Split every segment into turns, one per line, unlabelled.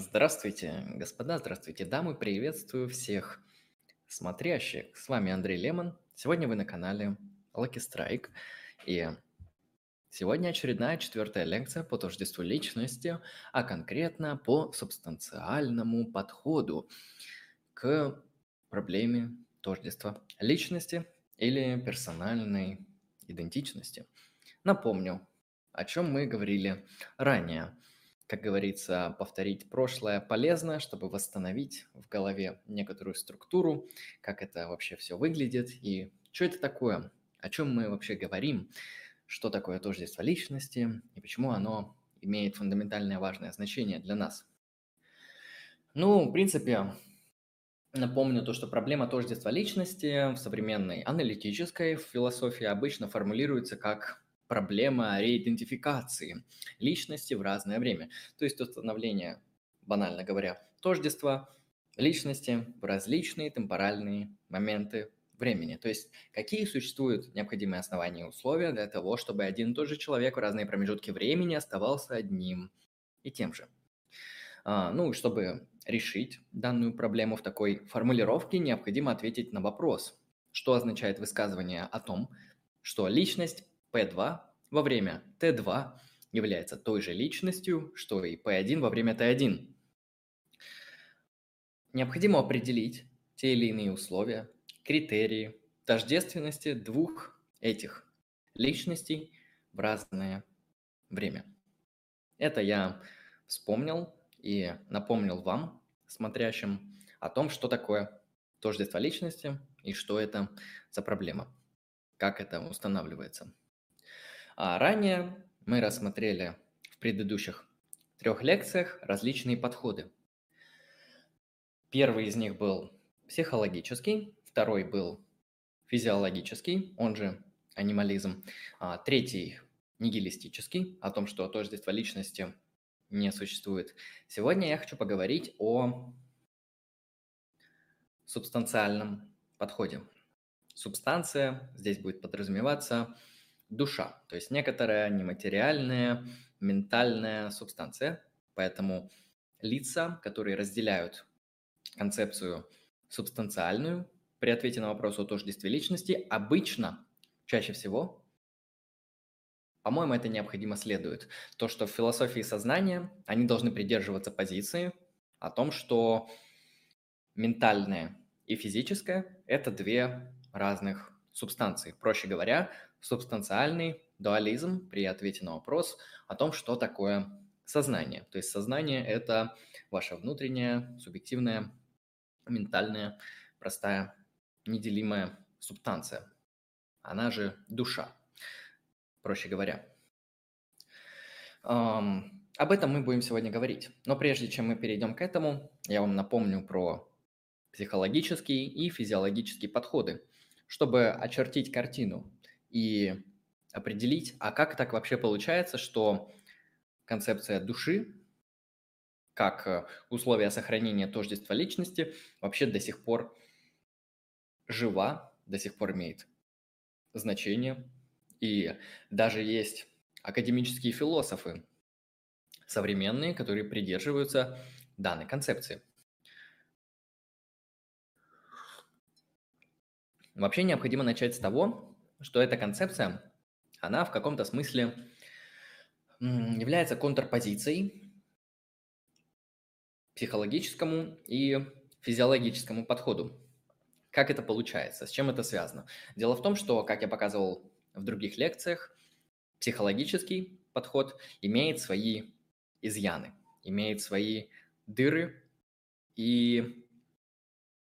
Здравствуйте, господа, здравствуйте, дамы, приветствую всех смотрящих. С вами Андрей Лемон. Сегодня вы на канале Lucky Strike. И сегодня очередная четвертая лекция по тождеству личности, а конкретно по субстанциальному подходу к проблеме тождества личности или персональной идентичности. Напомню, о чем мы говорили ранее – как говорится, повторить прошлое полезно, чтобы восстановить в голове некоторую структуру, как это вообще все выглядит и что это такое, о чем мы вообще говорим, что такое тождество личности и почему оно имеет фундаментальное важное значение для нас. Ну, в принципе, напомню то, что проблема тождества личности в современной аналитической философии обычно формулируется как проблема реидентификации личности в разное время. То есть установление, банально говоря, тождества личности в различные темпоральные моменты времени. То есть какие существуют необходимые основания и условия для того, чтобы один и тот же человек в разные промежутки времени оставался одним и тем же. А, ну, чтобы решить данную проблему в такой формулировке, необходимо ответить на вопрос, что означает высказывание о том, что личность P2 во время T2 является той же личностью, что и P1 во время T1. Необходимо определить те или иные условия, критерии тождественности двух этих личностей в разное время. Это я вспомнил и напомнил вам, смотрящим, о том, что такое тождество личности и что это за проблема, как это устанавливается. А ранее мы рассмотрели в предыдущих трех лекциях различные подходы. Первый из них был психологический, второй был физиологический, он же анимализм, а третий нигилистический, о том, что тождество личности не существует. Сегодня я хочу поговорить о субстанциальном подходе. Субстанция здесь будет подразумеваться душа, то есть некоторая нематериальная, ментальная субстанция. Поэтому лица, которые разделяют концепцию субстанциальную при ответе на вопрос о тождестве личности, обычно, чаще всего, по-моему, это необходимо следует. То, что в философии сознания они должны придерживаться позиции о том, что ментальное и физическое – это две разных субстанции. Проще говоря, субстанциальный дуализм при ответе на вопрос о том, что такое сознание. То есть сознание – это ваша внутренняя, субъективная, ментальная, простая, неделимая субстанция. Она же душа, проще говоря. об этом мы будем сегодня говорить. Но прежде чем мы перейдем к этому, я вам напомню про психологические и физиологические подходы, чтобы очертить картину и определить, а как так вообще получается, что концепция души, как э, условие сохранения тождества личности, вообще до сих пор жива, до сих пор имеет значение. И даже есть академические философы современные, которые придерживаются данной концепции. Вообще необходимо начать с того, что эта концепция, она в каком-то смысле является контрпозицией психологическому и физиологическому подходу. Как это получается? С чем это связано? Дело в том, что, как я показывал в других лекциях, психологический подход имеет свои изъяны, имеет свои дыры, и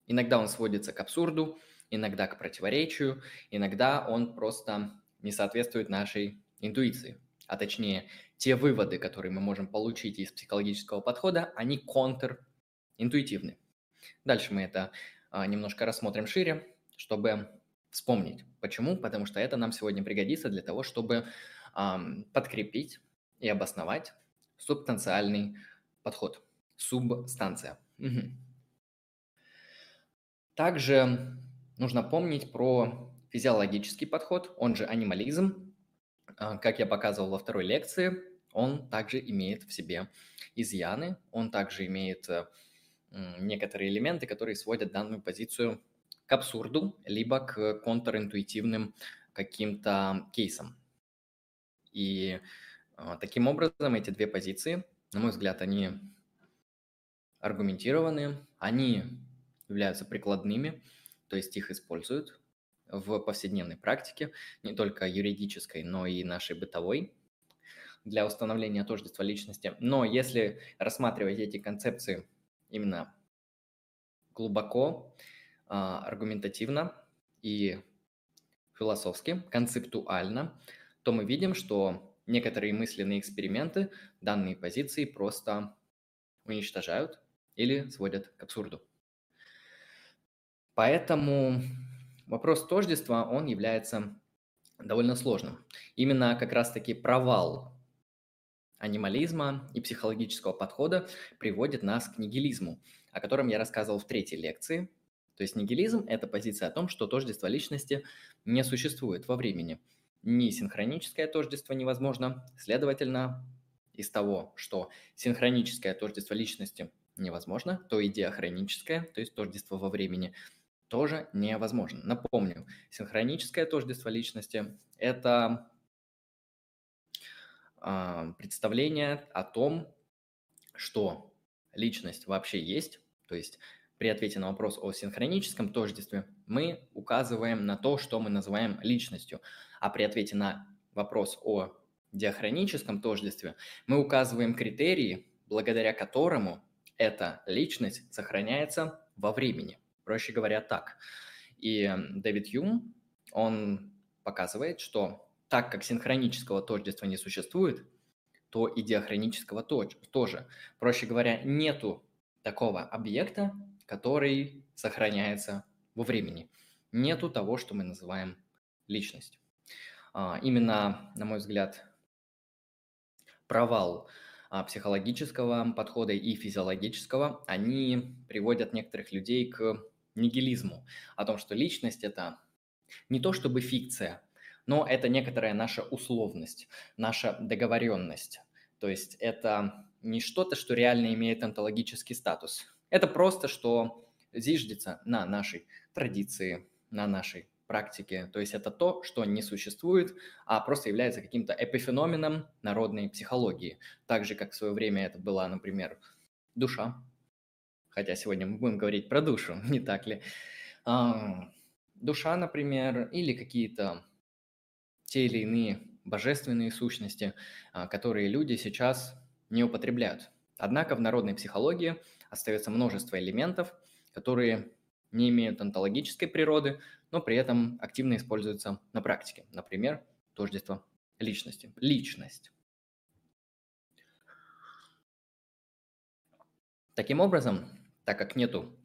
иногда он сводится к абсурду, иногда к противоречию, иногда он просто не соответствует нашей интуиции. А точнее, те выводы, которые мы можем получить из психологического подхода, они контринтуитивны. Дальше мы это а, немножко рассмотрим шире, чтобы вспомнить. Почему? Потому что это нам сегодня пригодится для того, чтобы подкрепить и обосновать субстанциальный подход. Субстанция. Угу. Также нужно помнить про физиологический подход, он же анимализм. А, как я показывал во второй лекции, он также имеет в себе изъяны, он также имеет э, некоторые элементы, которые сводят данную позицию к абсурду, либо к контринтуитивным каким-то кейсам. И э, таким образом эти две позиции, на мой взгляд, они аргументированы, они являются прикладными, то есть их используют в повседневной практике, не только юридической, но и нашей бытовой для установления тождества личности. Но если рассматривать эти концепции именно глубоко, а, аргументативно и философски, концептуально, то мы видим, что некоторые мысленные эксперименты данные позиции просто уничтожают или сводят к абсурду. Поэтому вопрос тождества, он является довольно сложным. Именно как раз-таки провал анимализма и психологического подхода приводит нас к нигилизму, о котором я рассказывал в третьей лекции. То есть нигилизм – это позиция о том, что тождество личности не существует во времени. Ни синхроническое тождество невозможно, следовательно, из того, что синхроническое тождество личности невозможно, то и диахроническое, то есть тождество во времени, тоже невозможно. Напомню, синхроническое тождество личности – это а, представление о том, что личность вообще есть, то есть при ответе на вопрос о синхроническом тождестве мы указываем на то, что мы называем личностью, а при ответе на вопрос о диахроническом тождестве мы указываем критерии, благодаря которому эта личность сохраняется во времени. Проще говоря, так. И Дэвид Юм, он показывает, что так как синхронического тождества не существует, то и диахронического тоже. Проще говоря, нету такого объекта, который сохраняется во времени. Нету того, что мы называем личностью. А, именно, на мой взгляд, провал а, психологического подхода и физиологического, они приводят некоторых людей к нигилизму, о том, что личность – это не то чтобы фикция, но это некоторая наша условность, наша договоренность. То есть это не что-то, что реально имеет онтологический статус. Это просто, что зиждется на нашей традиции, на нашей практике. То есть это то, что не существует, а просто является каким-то эпифеноменом народной психологии. Так же, как в свое время это была, например, душа. Хотя сегодня мы будем говорить про душу, не так ли? А, душа, например, или какие-то те или иные божественные сущности, а, которые люди сейчас не употребляют. Однако в народной психологии остается множество элементов, которые не имеют онтологической природы, но при этом активно используются на практике. Например, тождество личности. Личность. Таким образом, так как нету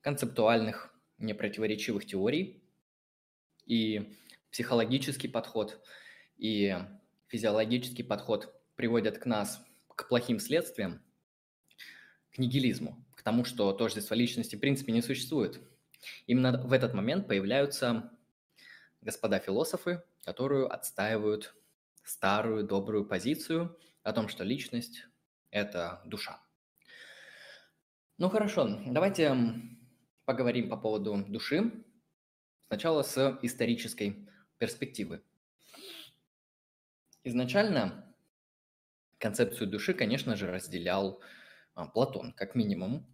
концептуальных непротиворечивых теорий и психологический подход и физиологический подход приводят к нас к плохим следствиям, к нигилизму, к тому, что тождество личности в принципе не существует. Именно в этот момент появляются господа философы, которые отстаивают старую добрую позицию о том, что личность – это душа. Ну хорошо, давайте поговорим по поводу души. Сначала с исторической перспективы. Изначально концепцию души, конечно же, разделял а, Платон, как минимум,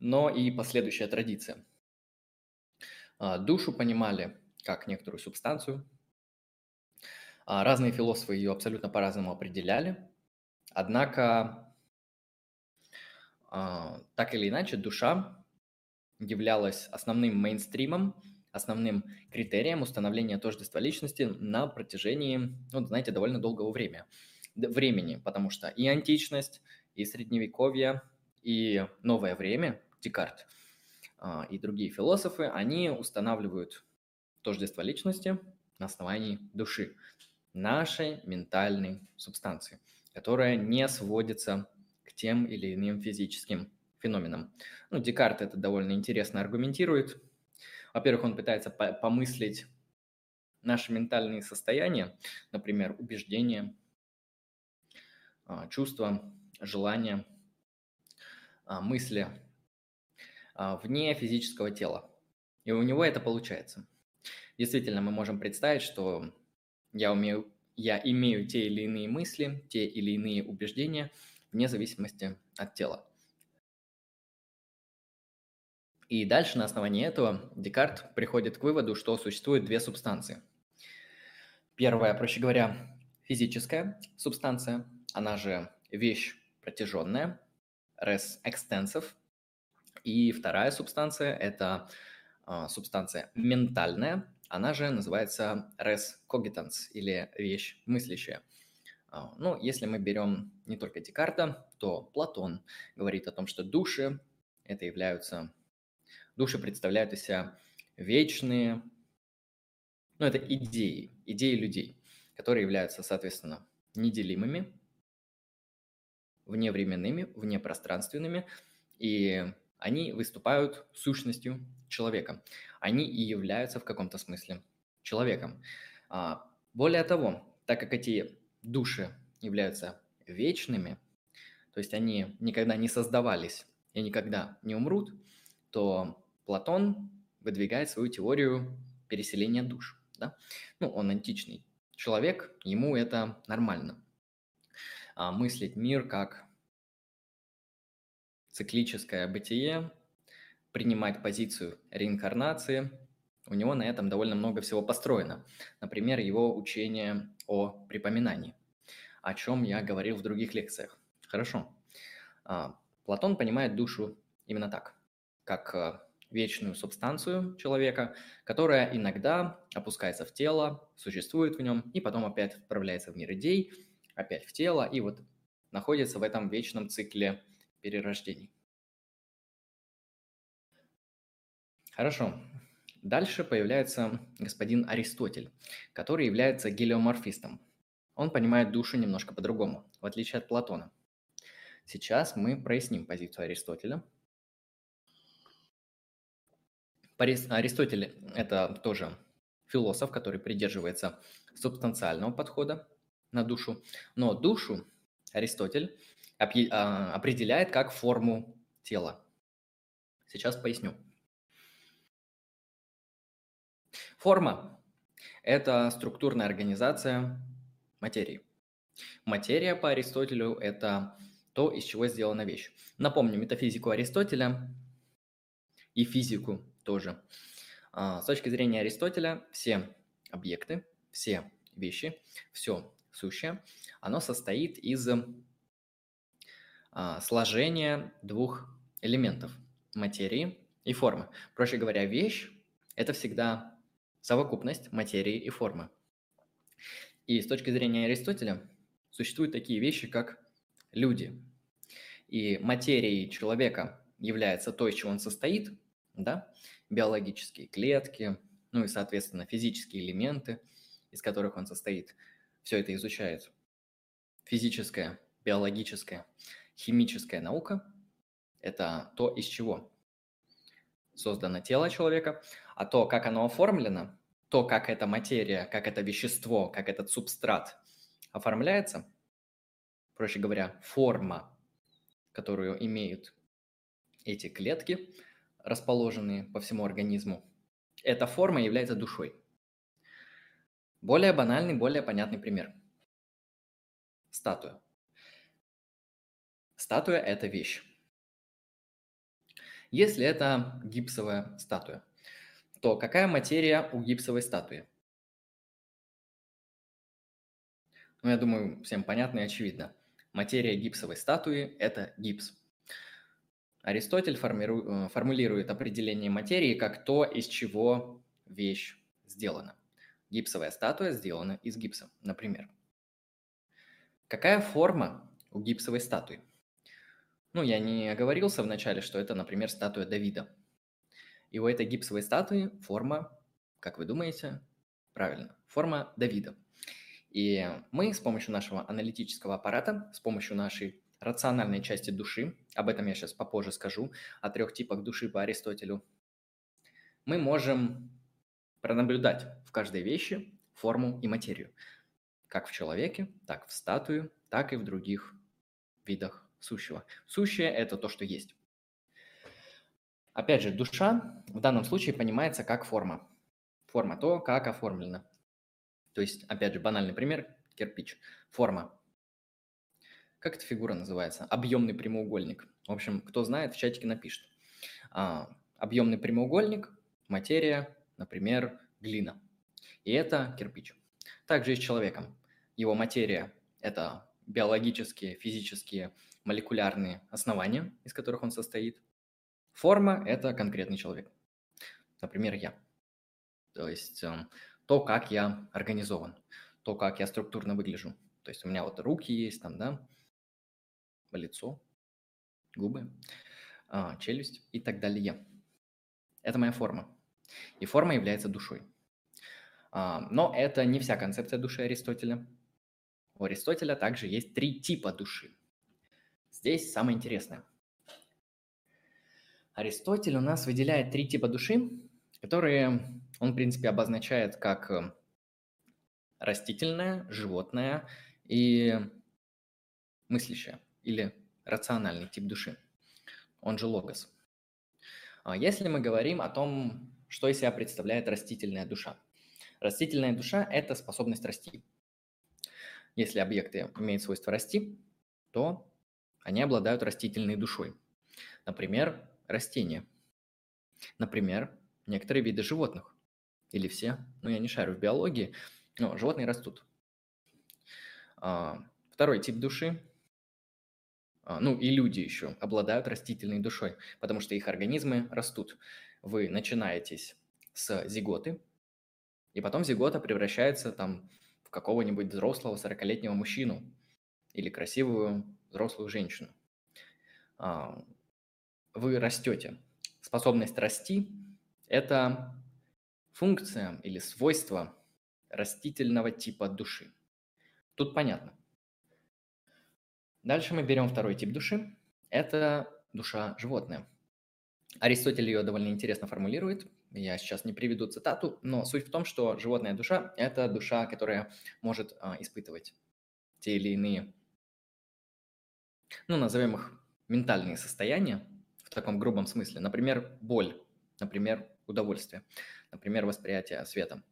но и последующая традиция. А, душу понимали как некоторую субстанцию. А, разные философы ее абсолютно по-разному определяли. Однако, так или иначе, душа являлась основным мейнстримом основным критерием установления тождества личности на протяжении, ну, знаете, довольно долгого времени, времени, потому что и античность, и средневековье, и новое время, Декарт а, и другие философы, они устанавливают тождество личности на основании души, нашей ментальной субстанции, которая не сводится тем или иным физическим феноменам. Ну, Декарт это довольно интересно аргументирует, во-первых, он пытается помыслить наши ментальные состояния, например, убеждения, а, чувства, желания, а, мысли а, вне физического тела. И у него это получается. Действительно, мы можем представить, что я, умею, я имею те или иные мысли, те или иные убеждения вне зависимости от тела. И дальше на основании этого Декарт приходит к выводу, что существует две субстанции. Первая, проще говоря, физическая субстанция, она же вещь протяженная, res extensive. И вторая субстанция – это а, субстанция ментальная, она же называется res cogitans или вещь мыслящая. А, ну, если мы берем не только Декарта, то Платон говорит о том, что души – это являются Души представляют из себя вечные, ну, это идеи, идеи людей, которые являются, соответственно, неделимыми, вневременными, внепространственными, и они выступают сущностью человека. Они и являются в каком-то смысле человеком. А, более того, так как эти души являются вечными, то есть они никогда не создавались и никогда не умрут, то Платон выдвигает свою теорию переселения душ. Да? Ну, он античный человек, ему это нормально. А мыслить мир как циклическое бытие, принимать позицию реинкарнации, у него на этом довольно много всего построено. Например, его учение о припоминании, о чем я говорил в других лекциях. Хорошо. А, Платон понимает душу именно так, как а, вечную субстанцию человека, которая иногда опускается в тело, существует в нем, и потом опять отправляется в мир идей, опять в тело, и вот находится в этом вечном цикле перерождений. Хорошо. Дальше появляется господин Аристотель, который является гелиоморфистом. Он понимает душу немножко по-другому, в отличие от Платона. Сейчас мы проясним позицию Аристотеля – Аристотель – это тоже философ, который придерживается субстанциального подхода на душу, но душу Аристотель а, определяет как форму тела. Сейчас поясню. Форма – это структурная организация материи. Материя по Аристотелю – это то, из чего сделана вещь. Напомню метафизику Аристотеля и физику тоже. А, с точки зрения Аристотеля, все объекты, все вещи, все сущее, оно состоит из а, сложения двух элементов – материи и формы. Проще говоря, вещь – это всегда совокупность материи и формы. И с точки зрения Аристотеля существуют такие вещи, как люди. И материей человека является то, из чего он состоит – да, биологические клетки, ну и, соответственно, физические элементы, из которых он состоит. Все это изучает физическая, биологическая, химическая наука. Это то, из чего создано тело человека, а то, как оно оформлено, то, как эта материя, как это вещество, как этот субстрат оформляется, проще говоря, форма, которую имеют эти клетки – расположенные по всему организму. Эта форма является душой. Более банальный, более понятный пример. Статуя. Статуя – это вещь. Если это гипсовая статуя, то какая материя у гипсовой статуи? Ну, я думаю, всем понятно и очевидно. Материя гипсовой статуи – это гипс. Аристотель формиру... Э, формулирует определение материи как то, из чего вещь сделана. Гипсовая статуя сделана из гипса, например. Какая форма у гипсовой статуи? Ну, я не оговорился вначале, что это, например, статуя Давида. И у этой гипсовой статуи форма, как вы думаете, правильно, форма Давида. И мы с помощью нашего аналитического аппарата, с помощью нашей рациональной части души, об этом я сейчас попозже скажу, о трех типах души по Аристотелю, мы можем пронаблюдать в каждой вещи форму и материю, как в человеке, так в статую, так и в других видах сущего. Сущее – это то, что есть. Опять же, душа в данном случае понимается как форма. Форма – то, как оформлено. То есть, опять же, банальный пример – кирпич. Форма. Как эта фигура называется? Объемный прямоугольник. В общем, кто знает, в чатике напишет. А, объемный прямоугольник, материя, например, глина. И это кирпич. Также и с человеком. Его материя – это биологические, физические, молекулярные основания, из которых он состоит. Форма – это конкретный человек. Например, я. То есть эм, то, как я организован, то, как я структурно выгляжу. То есть у меня вот руки есть там, да, лицо, губы, а, челюсть и так далее. Это моя форма. И форма является душой. А, но это не вся концепция души Аристотеля. У Аристотеля также есть три типа души. Здесь самое интересное. Аристотель у нас выделяет три типа души, которые он, в принципе, обозначает как э, растительное, животное и мыслящее или рациональный тип души. Он же логос. А если мы говорим о том, что из себя представляет растительная душа. Растительная душа – это способность расти. Если объекты имеют свойство расти, то они обладают растительной душой. Например, растения. Например, некоторые виды животных. Или все. Ну, я не шарю в биологии, но животные растут. А, второй тип души, а, ну и люди еще, обладают растительной душой, потому что их организмы растут. Вы начинаетесь с зиготы, и потом зигота превращается там в какого-нибудь взрослого 40-летнего мужчину или красивую взрослую женщину. Вы растете. Способность расти – это функция или свойство растительного типа души. Тут понятно. Дальше мы берем второй тип души. Это душа животное. Аристотель ее довольно интересно формулирует. Я сейчас не приведу цитату, но суть в том, что животная душа – это душа, которая может а, испытывать те или иные, ну, назовем их ментальные состояния в таком грубом смысле. Например, боль, например, удовольствие, например, восприятие света.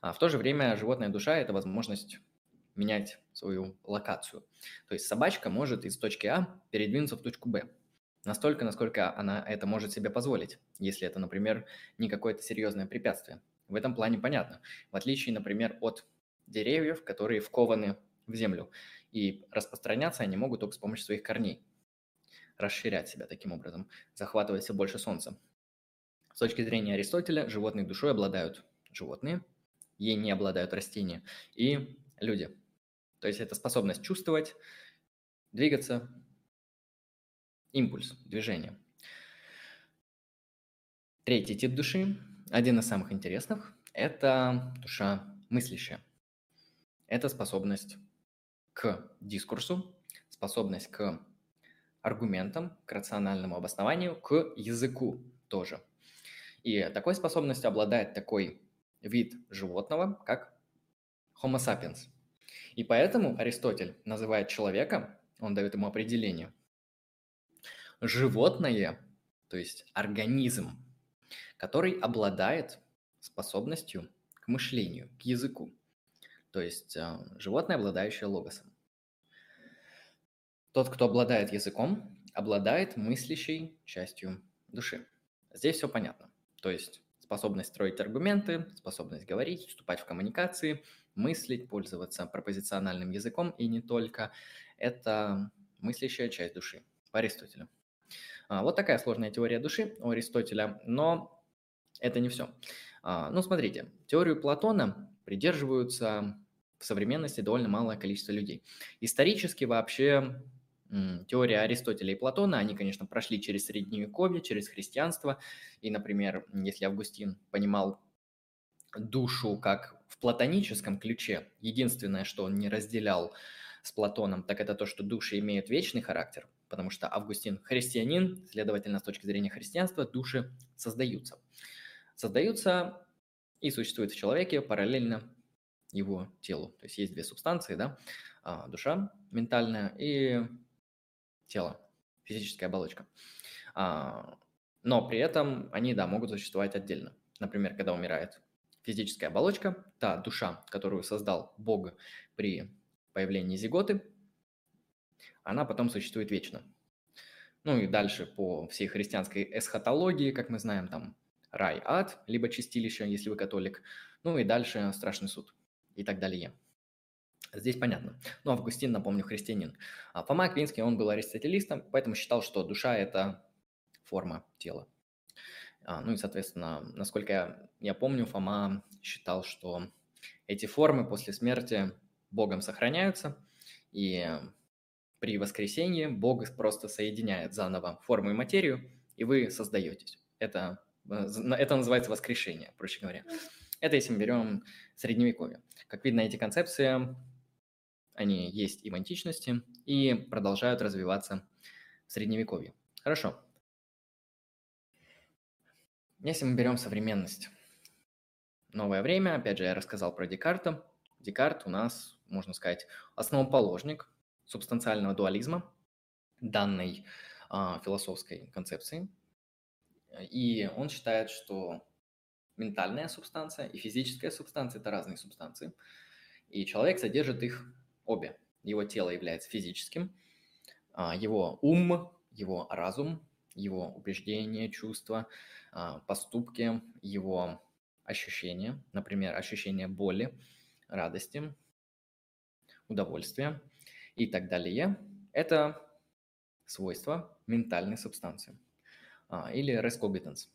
А в то же время животная душа – это возможность менять свою локацию. То есть собачка может из точки А передвинуться в точку Б. Настолько, насколько она это может себе позволить, если это, например, не какое-то серьезное препятствие. В этом плане понятно. В отличие, например, от деревьев, которые вкованы в землю. И распространяться они могут только с помощью своих корней. Расширять себя таким образом, захватывать все больше солнца. С точки зрения Аристотеля, животные душой обладают животные, ей не обладают растения, и люди. То есть это способность чувствовать, двигаться, импульс, движение. Третий тип души, один из самых интересных, это душа мыслящая. Это способность к дискурсу, способность к аргументам, к рациональному обоснованию, к языку тоже. И такой способностью обладает такой вид животного, как Homo sapiens. И поэтому Аристотель называет человека, он дает ему определение, животное, то есть организм, который обладает способностью к мышлению, к языку. То есть э, животное, обладающее логосом. Тот, кто обладает языком, обладает мыслящей частью души. Здесь все понятно. То есть способность строить аргументы, способность говорить, вступать в коммуникации, мыслить, пользоваться пропозициональным языком и не только. Это мыслящая часть души по Аристотелю. А, вот такая сложная теория души у Аристотеля, но это не все. А, ну, смотрите, теорию Платона придерживаются в современности довольно малое количество людей. Исторически вообще теория Аристотеля и Платона, они, конечно, прошли через Средневековье, через христианство. И, например, если Августин понимал душу как в платоническом ключе, единственное, что он не разделял с Платоном, так это то, что души имеют вечный характер, потому что Августин христианин, следовательно, с точки зрения христианства, души создаются. Создаются и существуют в человеке параллельно его телу. То есть есть две субстанции, да, а, душа ментальная и тело, физическая оболочка. А, но при этом они, да, могут существовать отдельно. Например, когда умирает физическая оболочка, та душа, которую создал Бог при появлении зиготы, она потом существует вечно. Ну и дальше по всей христианской эсхатологии, как мы знаем, там рай, ад, либо чистилище, если вы католик, ну и дальше страшный суд и так далее. Здесь понятно. Ну, Августин, напомню, христианин. А Фома Аквинский, он был аристотелистом, поэтому считал, что душа – это форма тела. А, ну и, соответственно, насколько я, я помню, Фома считал, что эти формы после смерти Богом сохраняются, и при воскресении Бог просто соединяет заново форму и материю, и вы создаетесь. Это, э, это называется воскрешение, проще говоря. Это если мы берем средневековье. Как видно, эти концепции, они есть и в античности, и продолжают развиваться в средневековье. Хорошо. Если мы берем современность, новое время, опять же, я рассказал про Декарта. Декарт у нас, можно сказать, основоположник субстанциального дуализма данной а, философской концепции. И он считает, что ментальная субстанция и физическая субстанция – это разные субстанции. И человек содержит их обе. Его тело является физическим, а, его ум, его разум, его убеждения, чувства, а, поступки, его ощущения, например, ощущение боли, радости, удовольствия и так далее. Это свойства ментальной субстанции а, или res cogitans.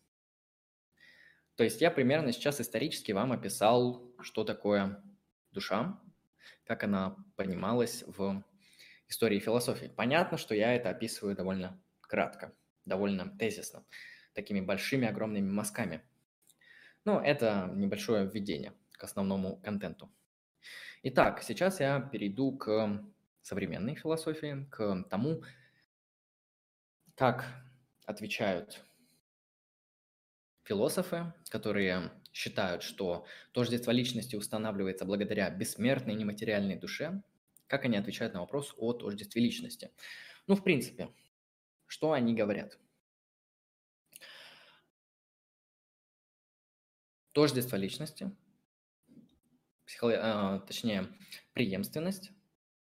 То есть я примерно сейчас исторически вам описал, что такое душа, как она понималась в истории философии. Понятно, что я это описываю довольно кратко, довольно тезисно, такими большими, огромными мазками. Но это небольшое введение к основному контенту. Итак, сейчас я перейду к современной философии, к тому, как отвечают философы, которые считают, что тождество личности устанавливается благодаря бессмертной нематериальной душе, как они отвечают на вопрос о тождестве личности. Ну, в принципе, что они говорят? Тождество личности, психолог... а, точнее, преемственность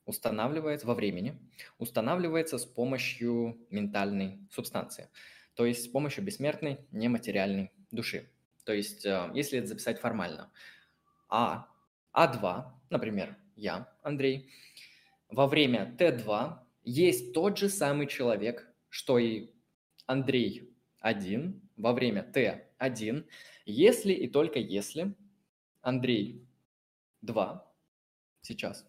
устанавливается во времени, устанавливается с помощью ментальной субстанции – то есть с помощью бессмертной нематериальной души. То есть, э, если это записать формально, А, А2, например, я, Андрей, во время Т2 есть тот же самый человек, что и Андрей 1 во время Т1, если и только если Андрей 2 сейчас.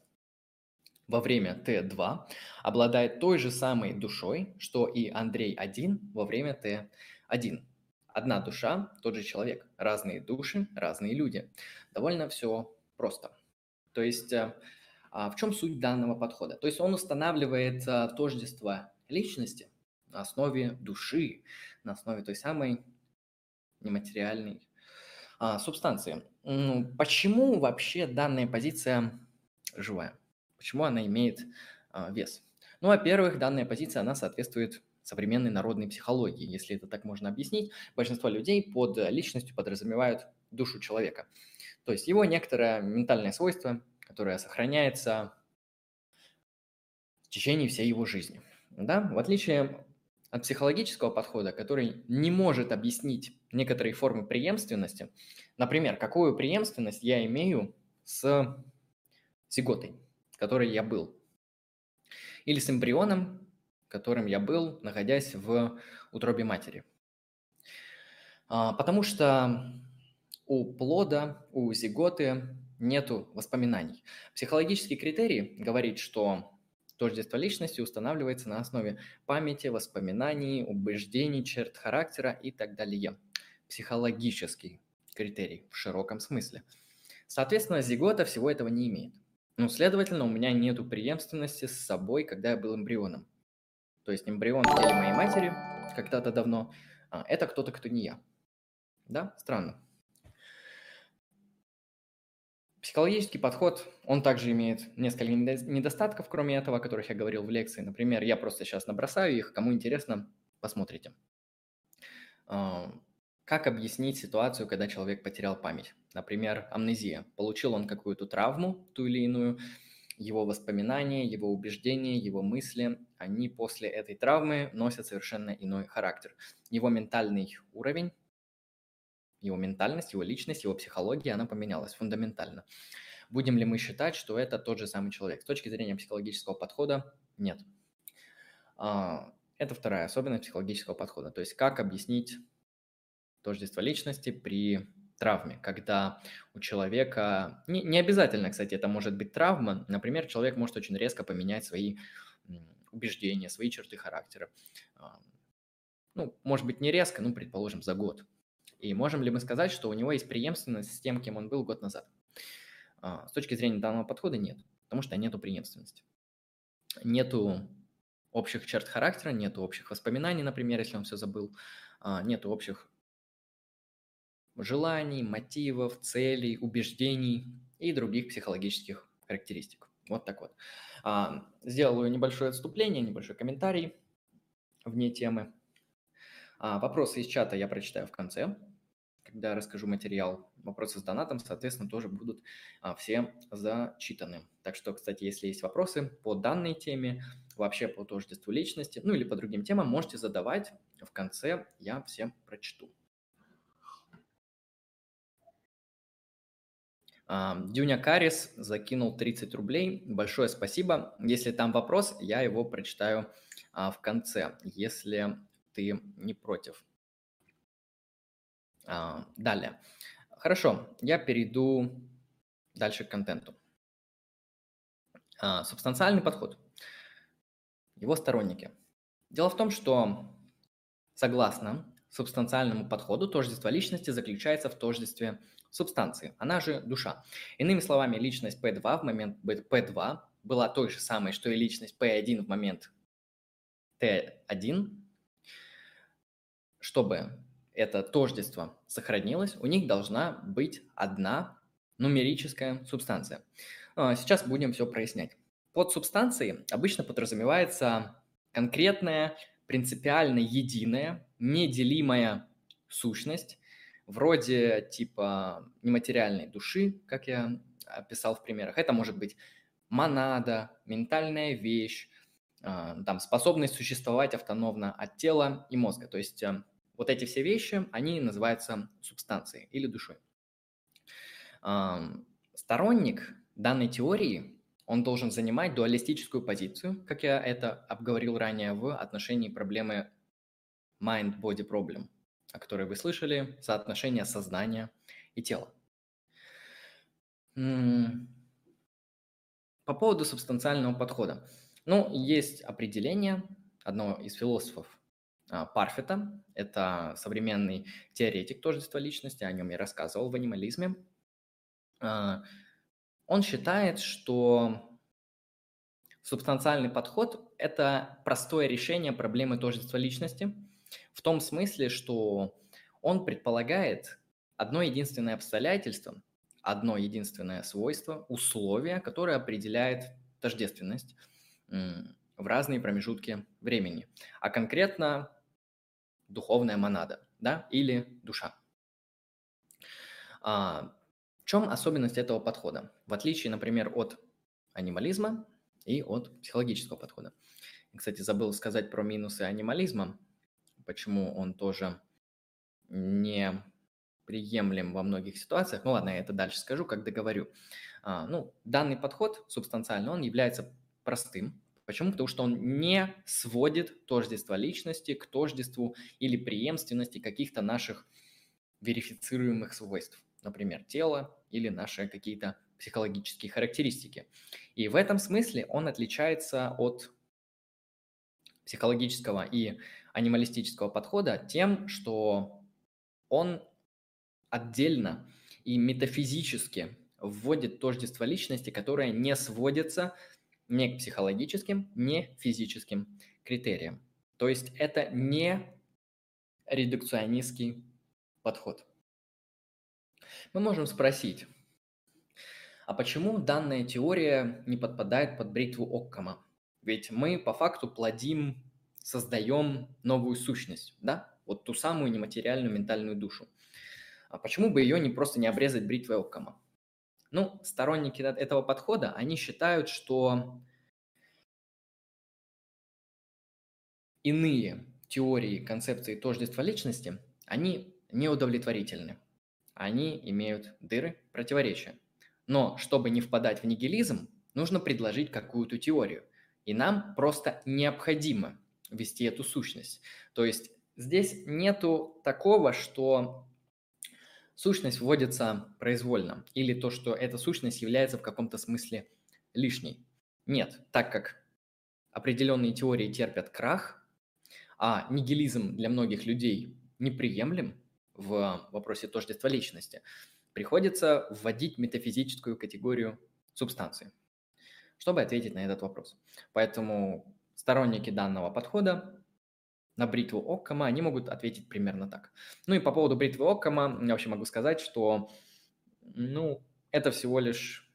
Во время Т2 обладает той же самой душой, что и Андрей-1 во время Т1. Одна душа, тот же человек. Разные души, разные люди. Довольно все просто. То есть э, а в чем суть данного подхода? То есть он устанавливает э, тождество личности на основе души, на основе той самой нематериальной а, субстанции. Почему вообще данная позиция живая? Почему она имеет а, вес? Ну, во-первых, данная позиция, она соответствует современной народной психологии, если это так можно объяснить. Большинство людей под личностью подразумевают душу человека. То есть его некоторое ментальное свойство, которое сохраняется в течение всей его жизни. Да? В отличие от психологического подхода, который не может объяснить некоторые формы преемственности, например, какую преемственность я имею с зиготой которой я был. Или с эмбрионом, которым я был, находясь в утробе матери. А, потому что у плода, у зиготы нету воспоминаний. Психологический критерий говорит, что тождество личности устанавливается на основе памяти, воспоминаний, убеждений, черт характера и так далее. Психологический критерий в широком смысле. Соответственно, зигота всего этого не имеет. Ну, следовательно, у меня нету преемственности с собой, когда я был эмбрионом. То есть эмбрион в теле моей матери когда-то давно а, – это кто-то, кто не я. Да? Странно. Психологический подход, он также имеет несколько недостатков, кроме этого, о которых я говорил в лекции. Например, я просто сейчас набросаю их, кому интересно, посмотрите. А, как объяснить ситуацию, когда человек потерял память? Например, амнезия. Получил он какую-то травму, ту или иную, его воспоминания, его убеждения, его мысли, они после этой травмы носят совершенно иной характер. Его ментальный уровень, его ментальность, его личность, его психология, она поменялась фундаментально. Будем ли мы считать, что это тот же самый человек? С точки зрения психологического подхода, нет. А, это вторая особенность психологического подхода. То есть как объяснить тождество личности при травме, когда у человека, не, не обязательно, кстати, это может быть травма, например, человек может очень резко поменять свои убеждения, свои черты характера. Ну, может быть, не резко, ну, предположим, за год. И можем ли мы сказать, что у него есть преемственность с тем, кем он был год назад? А, с точки зрения данного подхода нет, потому что нету преемственности. Нету общих черт характера, нету общих воспоминаний, например, если он все забыл, а, нету общих желаний, мотивов, целей, убеждений и других психологических характеристик. Вот так вот. А, сделаю небольшое отступление, небольшой комментарий вне темы. А, вопросы из чата я прочитаю в конце, когда расскажу материал. Вопросы с донатом, соответственно, тоже будут все зачитаны. Так что, кстати, если есть вопросы по данной теме, вообще по тождеству личности, ну или по другим темам, можете задавать. В конце я всем прочту. Дюня Карис закинул 30 рублей. Большое спасибо. Если там вопрос, я его прочитаю а, в конце, если ты не против. А, далее. Хорошо, я перейду дальше к контенту. А, субстанциальный подход. Его сторонники. Дело в том, что согласно субстанциальному подходу тождество личности заключается в тождестве субстанции, она же душа. Иными словами, личность P2 в момент P2 была той же самой, что и личность P1 в момент T1. Чтобы это тождество сохранилось, у них должна быть одна нумерическая субстанция. А, сейчас будем все прояснять. Под субстанцией обычно подразумевается конкретная, принципиально единая, неделимая сущность, вроде типа нематериальной души, как я описал в примерах. Это может быть монада, ментальная вещь, а, там, способность существовать автономно от тела и мозга. То есть э, вот эти все вещи, они называются субстанцией или душой. Сторонник данной теории, он должен занимать дуалистическую позицию, как я это обговорил ранее в отношении проблемы mind-body problem – о которой вы слышали, соотношение сознания и тела. По поводу субстанциального подхода. Ну, есть определение одного из философов а, Парфета. Это современный теоретик тождества личности, о нем я рассказывал в анимализме. А, он считает, что субстанциальный подход – это простое решение проблемы тождества личности – в том смысле, что он предполагает одно единственное обстоятельство, одно единственное свойство, условие, которое определяет тождественность в разные промежутки времени, а конкретно духовная монада, да, или душа. А, в чем особенность этого подхода? В отличие, например, от анимализма и от психологического подхода. Кстати, забыл сказать про минусы анимализма почему он тоже не приемлем во многих ситуациях. Ну ладно, я это дальше скажу, как договорю. А, ну, данный подход субстанциально, он является простым. Почему? Потому что он не сводит тождество личности к тождеству или преемственности каких-то наших верифицируемых свойств, например, тела или наши какие-то психологические характеристики. И в этом смысле он отличается от психологического и анималистического подхода тем, что он отдельно и метафизически вводит тождество личности, которое не сводится ни к психологическим, ни физическим критериям. То есть это не редукционистский подход. Мы можем спросить, А почему данная теория не подпадает под бритву Оккама? Ведь мы по факту плодим, создаем новую сущность, да? Вот ту самую нематериальную ментальную душу. А почему бы ее не просто не обрезать бритвой Оккама? Ну, сторонники этого подхода, они считают, что иные теории, концепции тождества личности, они неудовлетворительны. Они имеют дыры, противоречия. Но чтобы не впадать в нигилизм, нужно предложить какую-то теорию. И нам просто необходимо вести эту сущность. То есть здесь нету такого, что сущность вводится произвольно, или то, что эта сущность является в каком-то смысле лишней. Нет, так как определенные теории терпят крах, а нигилизм для многих людей неприемлем в вопросе тождества личности, приходится вводить метафизическую категорию субстанции, чтобы ответить на этот вопрос. Поэтому сторонники данного подхода на бритву Оккама, они могут ответить примерно так. Ну и по поводу бритвы Оккама я вообще могу сказать, что ну, это всего лишь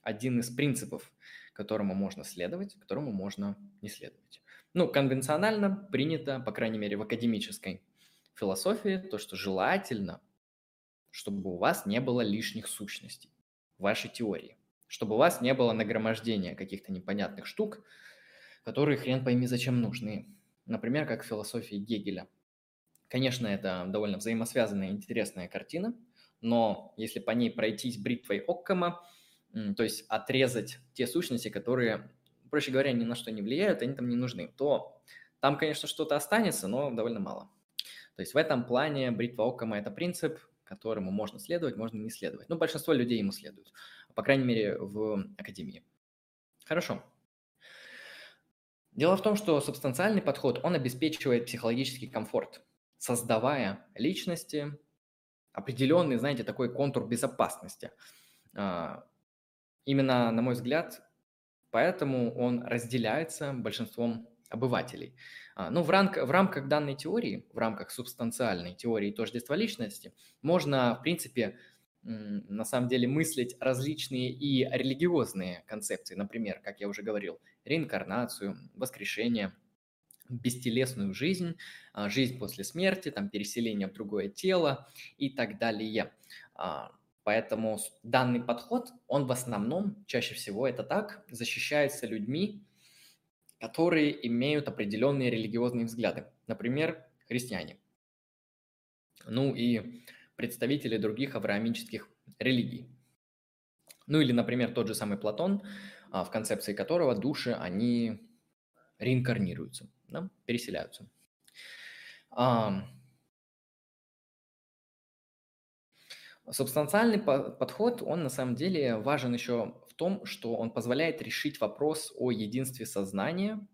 один из принципов, которому можно следовать, которому можно не следовать. Ну, конвенционально принято, по крайней мере, в академической философии, то, что желательно, чтобы у вас не было лишних сущностей в вашей теории, чтобы у вас не было нагромождения каких-то непонятных штук, которые хрен пойми зачем нужны. Например, как в философии Гегеля. Конечно, это довольно взаимосвязанная интересная картина, но если по ней пройтись бритвой Оккама, то есть отрезать те сущности, которые проще говоря, ни на что не влияют, они там не нужны, то там, конечно, что-то останется, но довольно мало. То есть в этом плане бритва Оккама – это принцип, которому можно следовать, можно не следовать. Ну, большинство людей ему следуют, по крайней мере, в академии. Хорошо. Дело в том, что субстанциальный подход, он обеспечивает психологический комфорт, создавая личности определенный, знаете, такой контур безопасности. А, именно, на мой взгляд, Поэтому он разделяется большинством обывателей. А, ну, в, ранг, в рамках данной теории, в рамках субстанциальной теории тождества личности, можно, в принципе, на самом деле мыслить различные и религиозные концепции. Например, как я уже говорил, реинкарнацию, воскрешение, бестелесную жизнь, а, жизнь после смерти, там, переселение в другое тело и так далее. А, Поэтому данный подход, он в основном, чаще всего это так, защищается людьми, которые имеют определенные религиозные взгляды. Например, христиане. Ну и представители других авраамических религий. Ну или, например, тот же самый Платон, в концепции которого души, они реинкарнируются, да, переселяются. Субстанциальный подход, он на самом деле важен еще в том, что он позволяет решить вопрос о единстве сознания,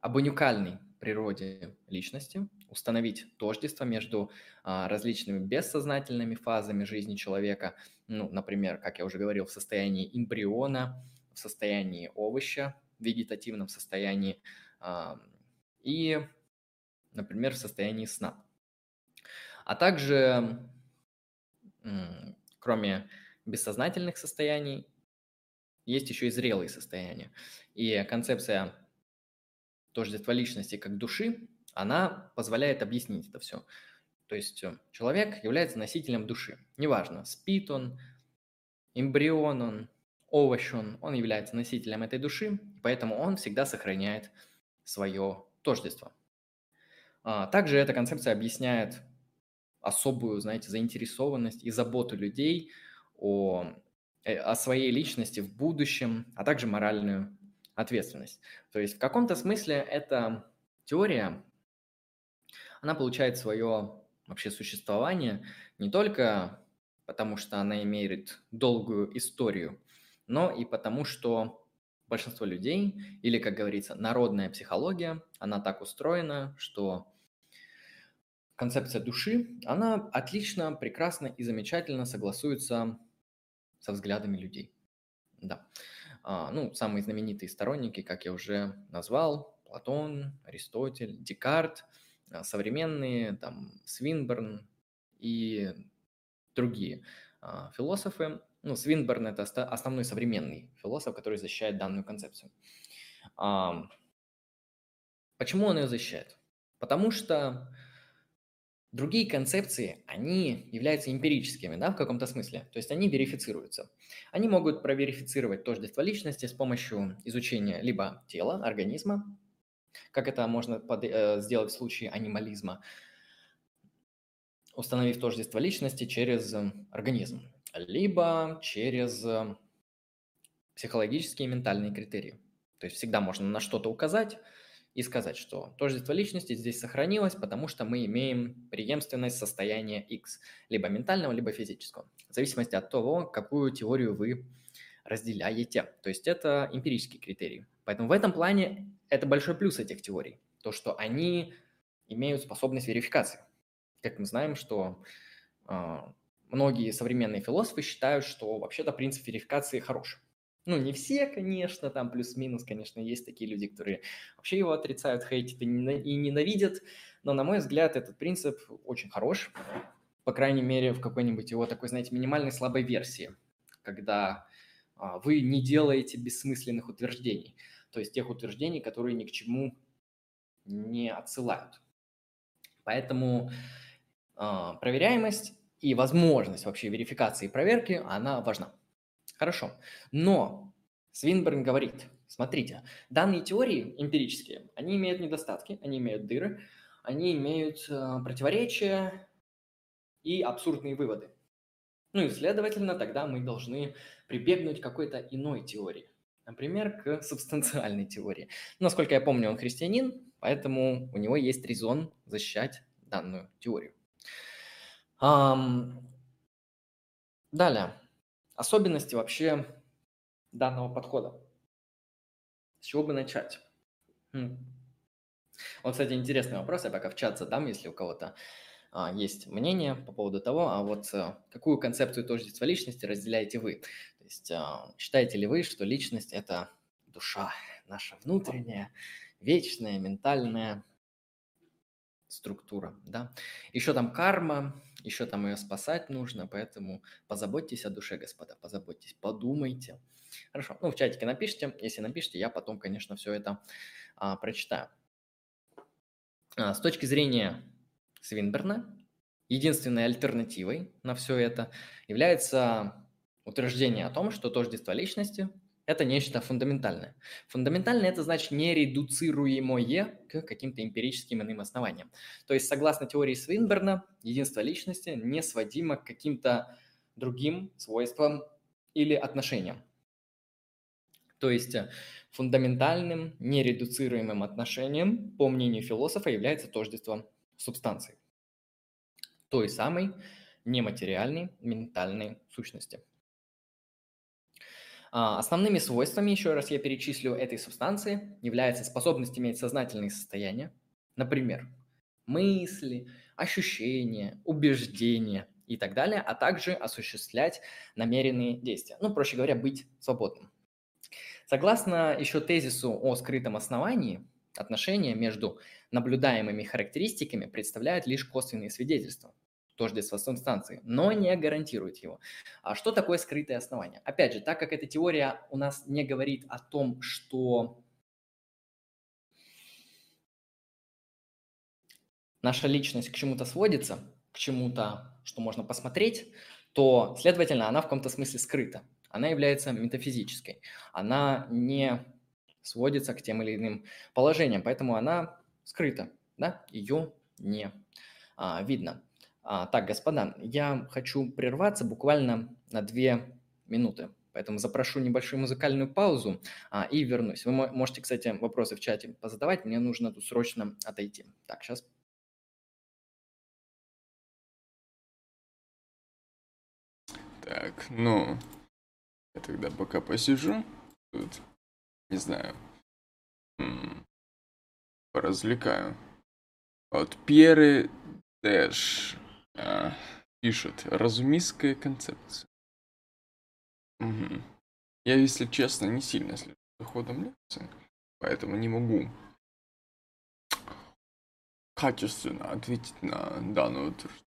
об уникальной природе личности, установить тождество между а, различными бессознательными фазами жизни человека, ну, например, как я уже говорил, в состоянии эмбриона, в состоянии овоща, в вегетативном состоянии а, и, например, в состоянии сна. А также кроме бессознательных состояний, есть еще и зрелые состояния. И концепция тождества личности как души, она позволяет объяснить это все. То есть э, человек является носителем души. Неважно, спит он, эмбрион он, овощ он, он является носителем этой души, поэтому он всегда сохраняет свое тождество. А, также эта концепция объясняет особую, знаете, заинтересованность и заботу людей о, э, о своей личности в будущем, а также моральную ответственность. То есть в каком-то смысле эта теория, она получает свое вообще существование не только потому, что она имеет долгую историю, но и потому, что большинство людей, или, как говорится, народная психология, она так устроена, что концепция души, она отлично, прекрасно и замечательно согласуется со взглядами людей. Да. А, ну, самые знаменитые сторонники, как я уже назвал, Платон, Аристотель, Декарт, современные, там, Свинберн и другие а, философы, Ну, Свинберн – это основной современный философ, который защищает данную концепцию. Почему он ее защищает? Потому что другие концепции, они являются эмпирическими, да, в каком-то смысле. То есть они верифицируются. Они могут проверифицировать тождество личности с помощью изучения либо тела, организма, как это можно под, э, сделать в случае анимализма, установив тождество личности через организм, либо через психологические и ментальные критерии. То есть всегда можно на что-то указать и сказать, что тождество личности здесь сохранилось, потому что мы имеем преемственность состояния X, либо ментального, либо физического, в зависимости от того, какую теорию вы разделяете. То есть это эмпирический критерий. Поэтому в этом плане это большой плюс этих теорий, то, что они имеют способность верификации. Как мы знаем, что э, многие современные философы считают, что вообще-то принцип верификации хороший. Ну, не все, конечно, там плюс-минус, конечно, есть такие люди, которые вообще его отрицают, хейтят и ненавидят, но, на мой взгляд, этот принцип очень хорош, по крайней мере, в какой-нибудь его такой, знаете, минимальной слабой версии, когда а, вы не делаете бессмысленных утверждений, то есть тех утверждений, которые ни к чему не отсылают. Поэтому э, проверяемость и возможность вообще верификации и проверки, она важна. Хорошо. Но Свинберн говорит, смотрите, данные теории эмпирические, они имеют недостатки, они имеют дыры, они имеют э, противоречия и абсурдные выводы. Ну и, следовательно, тогда мы должны прибегнуть к какой-то иной теории. Например, к субстанциальной теории. Насколько я помню, он христианин, поэтому у него есть резон защищать данную теорию. Далее. Особенности вообще данного подхода. С чего бы начать? Хм. Вот, кстати, интересный вопрос, я пока в чат задам, если у кого-то есть мнение по поводу того, а вот а, какую концепцию тождества личности разделяете вы? То есть а, считаете ли вы, что личность – это душа, наша внутренняя, вечная, ментальная, структура, да. Еще там карма, еще там ее спасать нужно, поэтому позаботьтесь о душе, господа, позаботьтесь, подумайте. Хорошо, ну в чатике напишите, если напишите, я потом, конечно, все это а, прочитаю. А, с точки зрения Свинберна, единственной альтернативой на все это является утверждение о том, что тождество личности это нечто фундаментальное. Фундаментальное – это значит нередуцируемое к каким-то эмпирическим иным основаниям. То есть, согласно теории Свинберна, единство личности не сводимо к каким-то другим свойствам или отношениям. То есть э, фундаментальным, нередуцируемым отношением, по мнению философа, является тождество субстанции, той самой нематериальной ментальной сущности. А, основными свойствами, еще раз я перечислю, этой субстанции является способность иметь сознательные состояния, например, мысли, ощущения, убеждения и так далее, а также осуществлять намеренные действия. Ну, проще говоря, быть свободным. Согласно еще тезису о скрытом основании, отношения между наблюдаемыми характеристиками представляют лишь косвенные свидетельства тождество субстанции, но не гарантирует его. А что такое скрытое основание? Опять же, так как эта теория у нас не говорит о том, что наша личность к чему-то сводится, к чему-то, что можно посмотреть, то, следовательно, она в каком-то смысле скрыта. Она является метафизической. Она не сводится к тем или иным положениям, поэтому она скрыта, да, ее не а, видно. А, так, господа, я хочу прерваться буквально на две минуты. Поэтому запрошу небольшую музыкальную паузу а, и вернусь. Вы можете, кстати, вопросы в чате позадавать. Мне нужно тут срочно отойти. Так, сейчас.
Так, ну, я тогда пока посижу. Тут, не знаю, поразвлекаю. Вот Пьеры Дэш а, пишет разумистская концепция. Угу. Я, если честно, не сильно слежу за ходом лекции, поэтому не могу качественно ответить на данную утверждение.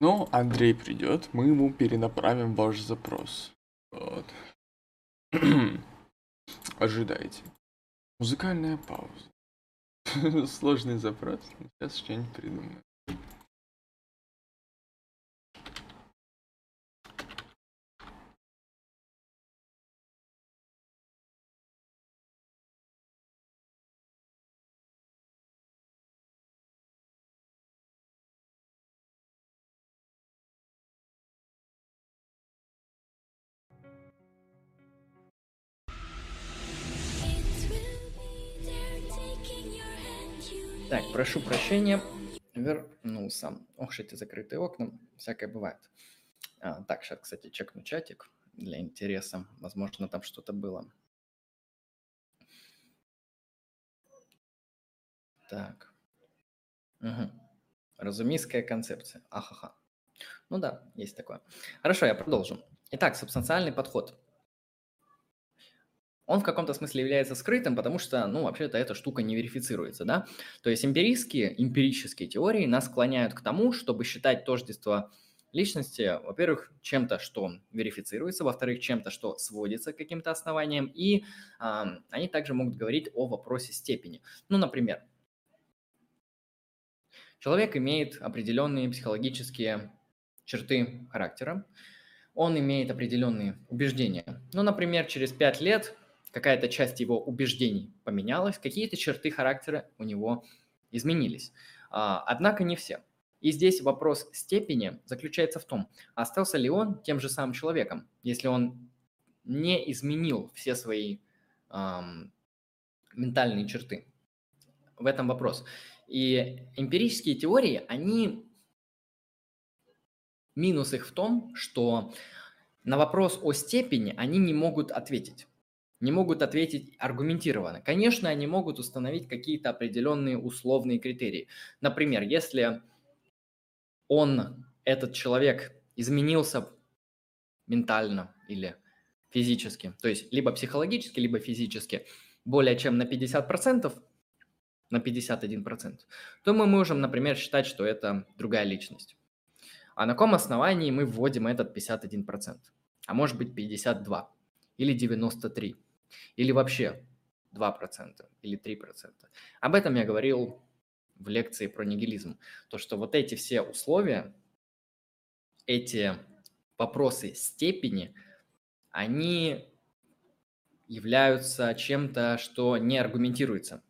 Но Андрей придет, мы ему перенаправим ваш запрос. Вот. Ожидайте. Музыкальная пауза. Сложный запрос. Сейчас что-нибудь придумаю.
Так, прошу прощения, вернулся. Ох, эти закрытые окна, всякое бывает. А, так, сейчас, кстати, чекну чатик для интереса. Возможно, там что-то было. Так. Угу. Разумистская концепция. Ахаха. Ну да, есть такое. Хорошо, я продолжу. Итак, субстанциальный подход – он в каком-то смысле является скрытым, потому что, ну, вообще-то эта штука не верифицируется, да. То есть эмпирические, эмпирические теории нас склоняют к тому, чтобы считать тождество личности, во-первых, чем-то, что верифицируется, во-вторых, чем-то, что сводится к каким-то основаниям, и э, они также могут говорить о вопросе степени. Ну, например, человек имеет определенные психологические черты характера, он имеет определенные убеждения. Ну, например, через пять лет какая-то часть его убеждений поменялась, какие-то черты характера у него изменились. А, однако не все. И здесь вопрос степени заключается в том, остался ли он тем же самым человеком, если он не изменил все свои эм, ментальные черты. В этом вопрос. И эмпирические теории, они... Минус их в том, что на вопрос о степени они не могут ответить не могут ответить аргументированно. Конечно, они могут установить какие-то определенные условные критерии. Например, если он, этот человек, изменился ментально или физически, то есть либо психологически, либо физически, более чем на 50%, на 51%, то мы можем, например, считать, что это другая личность. А на каком основании мы вводим этот 51%? А может быть 52% или 93%? Или вообще 2% или 3%. Об этом я говорил в лекции про нигилизм. То, что вот эти все условия, эти вопросы степени, они являются чем-то, что не аргументируется.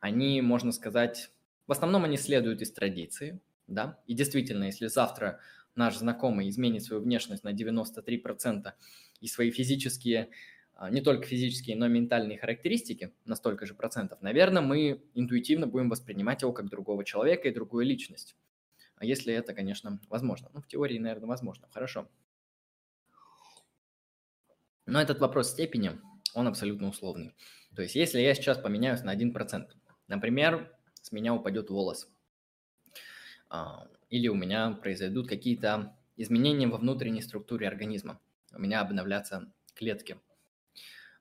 Они, можно сказать, в основном они следуют из традиции, да, и действительно, если завтра наш знакомый изменит свою внешность на 93% и свои физические не только физические, но и ментальные характеристики на столько же процентов, наверное, мы интуитивно будем воспринимать его как другого человека и другую личность. А если это, конечно, возможно. Ну, в теории, наверное, возможно. Хорошо. Но этот вопрос степени, он абсолютно условный. То есть, если я сейчас поменяюсь на 1%, например, с меня упадет волос, а, или у меня произойдут какие-то изменения во внутренней структуре организма, у меня обновлятся клетки –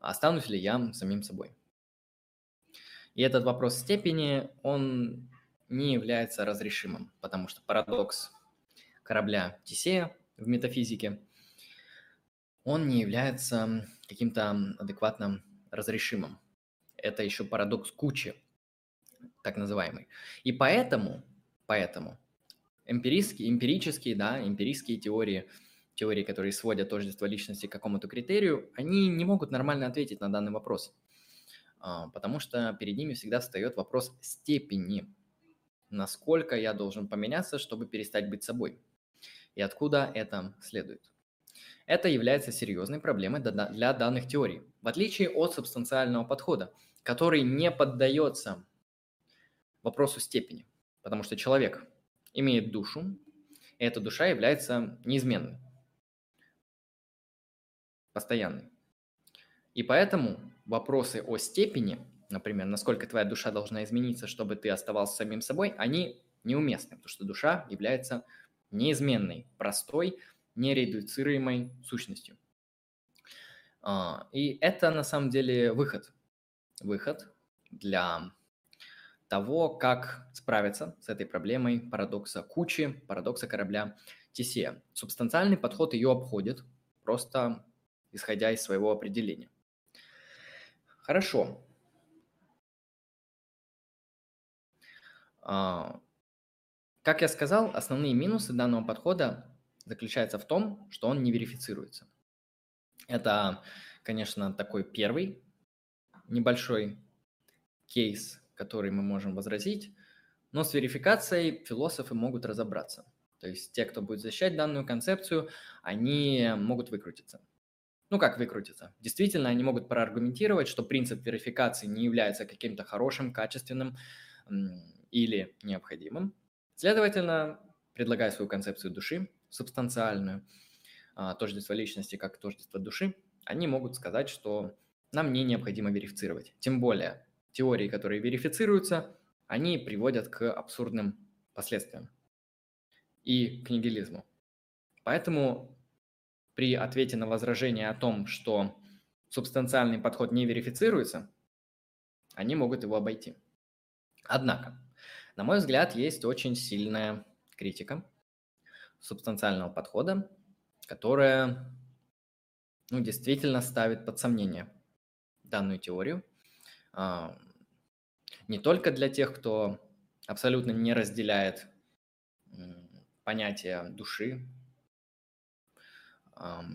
останусь ли я самим собой. И этот вопрос степени, он не является разрешимым, потому что парадокс корабля Тисея в метафизике, он не является каким-то адекватным разрешимым. Это еще парадокс кучи, так называемый. И поэтому, поэтому эмпирические, эмпирические, да, эмпирические теории – теории, которые сводят тождество личности к какому-то критерию, они не могут нормально ответить на данный вопрос, а, потому что перед ними всегда встает вопрос степени, насколько я должен поменяться, чтобы перестать быть собой, и откуда это следует. Это является серьезной проблемой для данных теорий, в отличие от субстанциального подхода, который не поддается вопросу степени, потому что человек имеет душу, и эта душа является неизменной постоянный. И поэтому вопросы о степени, например, насколько твоя душа должна измениться, чтобы ты оставался самим собой, они неуместны, потому что душа является неизменной, простой, нередуцируемой сущностью. А, и это на самом деле выход. Выход для того, как справиться с этой проблемой парадокса кучи, парадокса корабля Тесея. Субстанциальный подход ее обходит, просто исходя из своего определения. Хорошо. А, как я сказал, основные минусы данного подхода заключаются в том, что он не верифицируется. Это, конечно, такой первый небольшой кейс, который мы можем возразить, но с верификацией философы могут разобраться. То есть те, кто будет защищать данную концепцию, они могут выкрутиться. Ну как выкрутиться? Действительно, они могут проаргументировать, что принцип верификации не является каким-то хорошим, качественным или необходимым. Следовательно, предлагая свою концепцию души, субстанциальную, а, тождество личности как тождество души, они могут сказать, что нам не необходимо верифицировать. Тем более, теории, которые верифицируются, они приводят к абсурдным последствиям и к нигилизму. Поэтому при ответе на возражение о том, что субстанциальный подход не верифицируется, они могут его обойти. Однако, на мой взгляд, есть очень сильная критика субстанциального подхода, которая ну, действительно ставит под сомнение данную теорию. А, не только для тех, кто абсолютно не разделяет понятие души,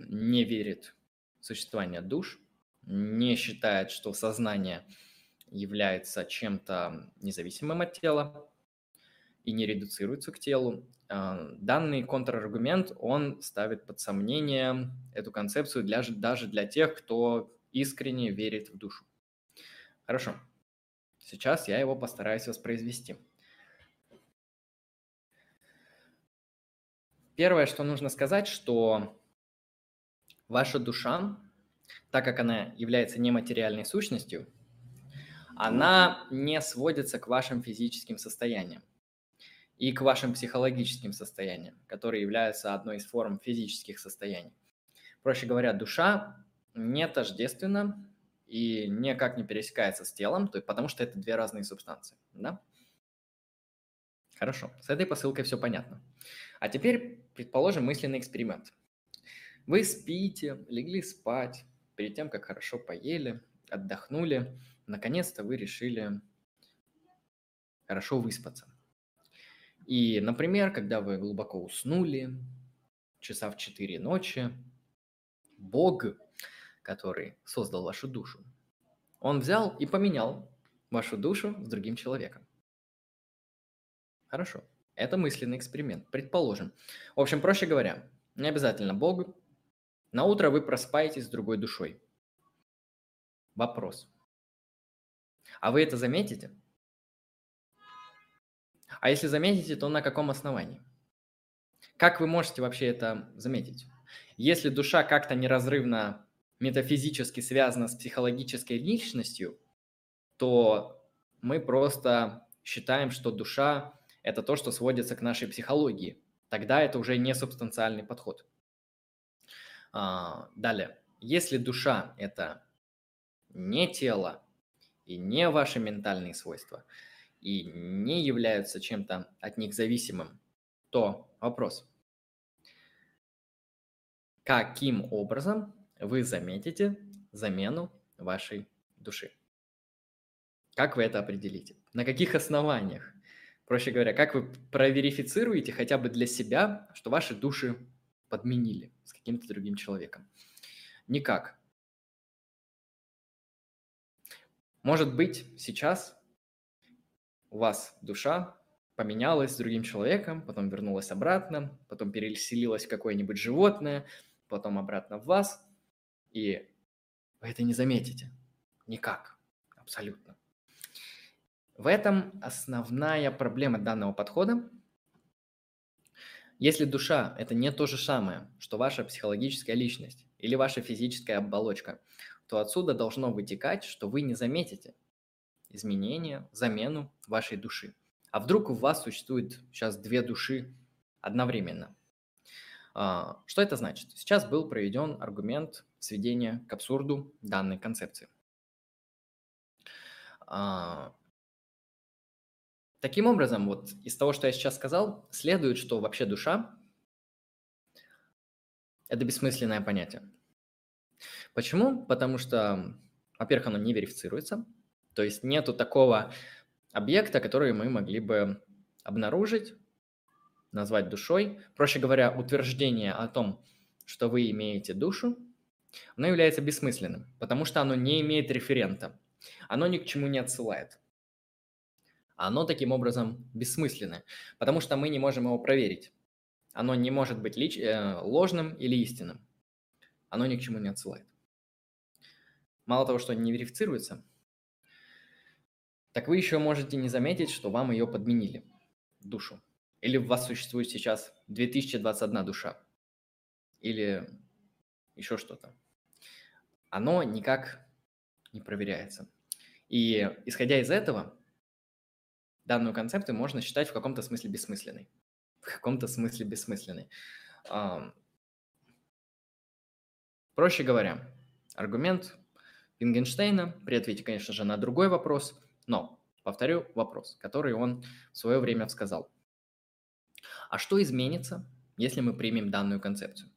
не верит в существование душ, не считает, что сознание является чем-то независимым от тела и не редуцируется к телу. А, данный контраргумент, он ставит под сомнение эту концепцию для, даже для тех, кто искренне верит в душу. Хорошо. Сейчас я его постараюсь воспроизвести. Первое, что нужно сказать, что ваша душа, так как она является нематериальной сущностью, она не сводится к вашим физическим состояниям и к вашим психологическим состояниям, которые являются одной из форм физических состояний. Проще говоря, душа не тождественна и никак не пересекается с телом, то, потому что это две разные субстанции. Да? Хорошо, с этой посылкой все понятно. А теперь, предположим, мысленный эксперимент. Вы спите, легли спать, перед тем, как хорошо поели, отдохнули, наконец-то вы решили хорошо выспаться. И, например, когда вы глубоко уснули, часа в 4 ночи, Бог, который создал вашу душу, он взял и поменял вашу душу с другим человеком. Хорошо. Это мысленный эксперимент, предположим. В общем, проще говоря, не обязательно Бог. На утро вы просыпаетесь с другой душой. Вопрос. А вы это заметите? А если заметите, то на каком основании? Как вы можете вообще это заметить? Если душа как-то неразрывно метафизически связана с психологической личностью, то мы просто считаем, что душа – это то, что сводится к нашей психологии. Тогда это уже не субстанциальный подход. А, далее. Если душа – это не тело и не ваши ментальные свойства – и не являются чем-то от них зависимым, то вопрос. Каким образом вы заметите замену вашей души? Как вы это определите? На каких основаниях? Проще говоря, как вы проверифицируете хотя бы для себя, что ваши души подменили с каким-то другим человеком? Никак. Может быть, сейчас у вас душа поменялась с другим человеком, потом вернулась обратно, потом переселилась в какое-нибудь животное, потом обратно в вас, и вы это не заметите. Никак. Абсолютно. В этом основная проблема данного подхода. Если душа – это не то же самое, что ваша психологическая личность или ваша физическая оболочка, то отсюда должно вытекать, что вы не заметите, изменения, замену вашей души. А вдруг у вас существует сейчас две души одновременно? А, что это значит? Сейчас был проведен аргумент сведения к абсурду данной концепции. Таким образом, вот из того, что я сейчас сказал, следует, что вообще душа – это бессмысленное понятие. Почему? Потому что, во-первых, оно не верифицируется, то есть нету такого объекта, который мы могли бы обнаружить, назвать душой. Проще говоря, утверждение о том, что вы имеете душу, оно является бессмысленным, потому что оно не имеет референта. Оно ни к чему не отсылает. Оно таким образом бессмысленное, потому что мы не можем его проверить. Оно не может быть лич... э, ложным или истинным. Оно ни к чему не отсылает. Мало того, что не верифицируется, так вы еще можете не заметить, что вам ее подменили, душу. Или у вас существует сейчас 2021 душа. Или еще что-то. Оно никак не проверяется. И исходя из этого, данную концепцию можно считать в каком-то смысле бессмысленной. В каком-то смысле бессмысленной. Проще говоря, аргумент Вингенштейна при ответе, конечно же, на другой вопрос, но повторю вопрос, который он в свое время сказал. А что изменится, если мы примем данную концепцию?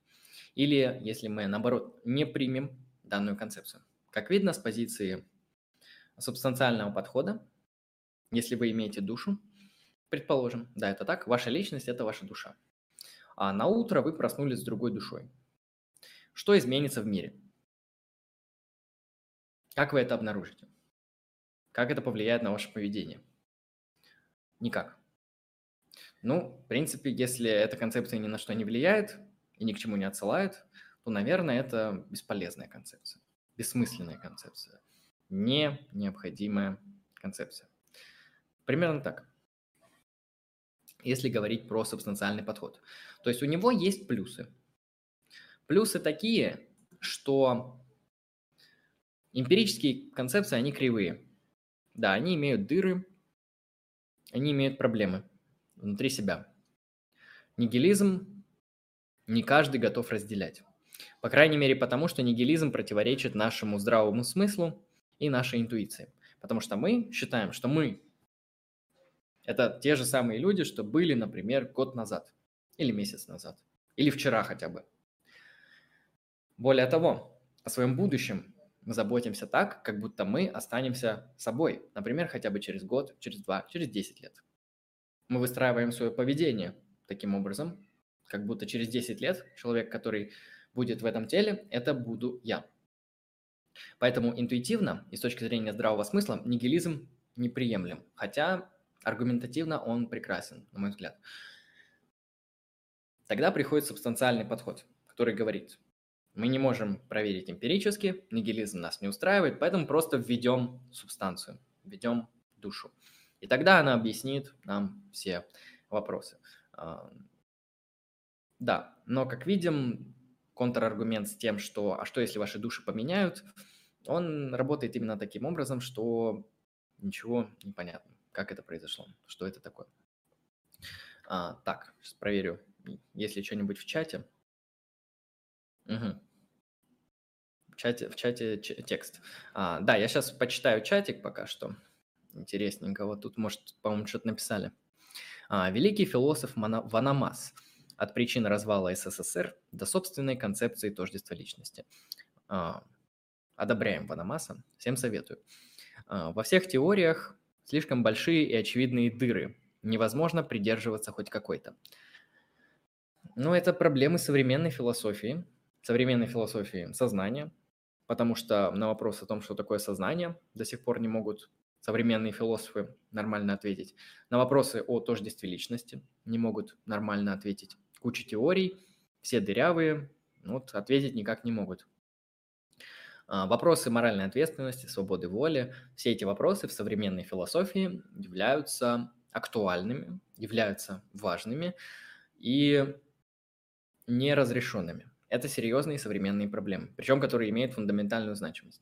Или если мы, наоборот, не примем данную концепцию? Как видно с позиции субстанциального подхода, если вы имеете душу, предположим, да, это так, ваша личность – это ваша душа. А на утро вы проснулись с другой душой. Что изменится в мире? Как вы это обнаружите? Как это повлияет на ваше поведение? Никак. Ну, в принципе, если эта концепция ни на что не влияет и ни к чему не отсылает, то, наверное, это бесполезная концепция, бессмысленная концепция, не необходимая концепция. Примерно так. Если говорить про субстанциальный подход. То есть у него есть плюсы. Плюсы такие, что эмпирические концепции, они кривые. Да, они имеют дыры, они имеют проблемы внутри себя. Нигилизм не каждый готов разделять. По крайней мере, потому что нигилизм противоречит нашему здравому смыслу и нашей интуиции. Потому что мы считаем, что мы – это те же самые люди, что были, например, год назад, или месяц назад, или вчера хотя бы. Более того, о своем будущем мы заботимся так, как будто мы останемся собой, например, хотя бы через год, через два, через 10 лет. Мы выстраиваем свое поведение таким образом, как будто через 10 лет человек, который будет в этом теле, это буду я. Поэтому интуитивно и с точки зрения здравого смысла нигилизм неприемлем, хотя аргументативно он прекрасен, на мой взгляд. Тогда приходит субстанциальный подход, который говорит, мы не можем проверить эмпирически, нигилизм нас не устраивает, поэтому просто введем субстанцию, введем душу. И тогда она объяснит нам все вопросы. А, да, но как видим, контраргумент с тем, что «а что, если ваши души поменяют?», он работает именно таким образом, что ничего не понятно, как это произошло, что это такое. А, так, сейчас проверю, есть ли что-нибудь в чате. Угу. В чате, в чате текст. А, да, я сейчас почитаю чатик пока что интересненько. Вот тут, может, по-моему, что-то написали. А, великий философ Ванамас от причин развала СССР до собственной концепции тождества личности. А, одобряем Ванамаса, всем советую. А, во всех теориях слишком большие и очевидные дыры. Невозможно придерживаться хоть какой-то. Но это проблемы современной философии, современной философии сознания, потому что на вопрос о том, что такое сознание, до сих пор не могут современные философы нормально ответить. На вопросы о тождестве личности не могут нормально ответить. Куча теорий, все дырявые, вот ответить никак не могут. А, вопросы моральной ответственности, свободы воли, все эти вопросы в современной философии являются актуальными, являются важными и неразрешенными. Это серьезные современные проблемы, причем которые имеют фундаментальную значимость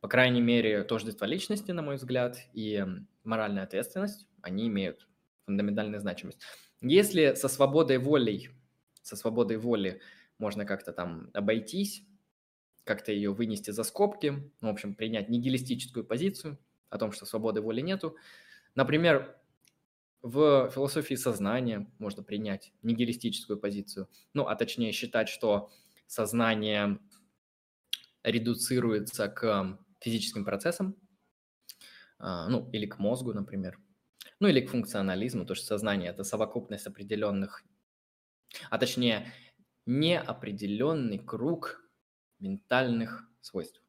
по крайней мере, тождество личности, на мой взгляд, и моральная ответственность, они имеют фундаментальную значимость. Если со свободой волей, со свободой воли можно как-то там обойтись, как-то ее вынести за скобки, ну, в общем, принять нигилистическую позицию о том, что свободы воли нету. Например, в философии сознания можно принять нигилистическую позицию, ну, а точнее считать, что сознание редуцируется к физическим процессам, а, ну, или к мозгу, например, ну, или к функционализму, то, что сознание – это совокупность определенных, а точнее, неопределенный круг ментальных свойств,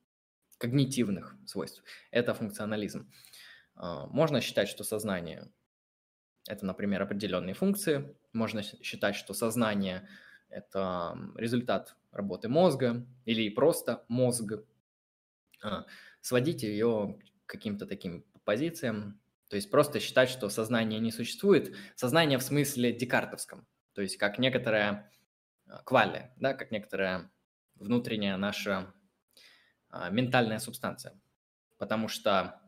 когнитивных свойств. Это функционализм. А, можно считать, что сознание – это, например, определенные функции. Можно считать, что сознание – это результат работы мозга или просто мозг. А, сводить ее к каким-то таким позициям, то есть просто считать, что сознание не существует. Сознание в смысле декартовском, то есть как некоторая а, квали, да, как некоторая внутренняя наша ментальная субстанция. Потому что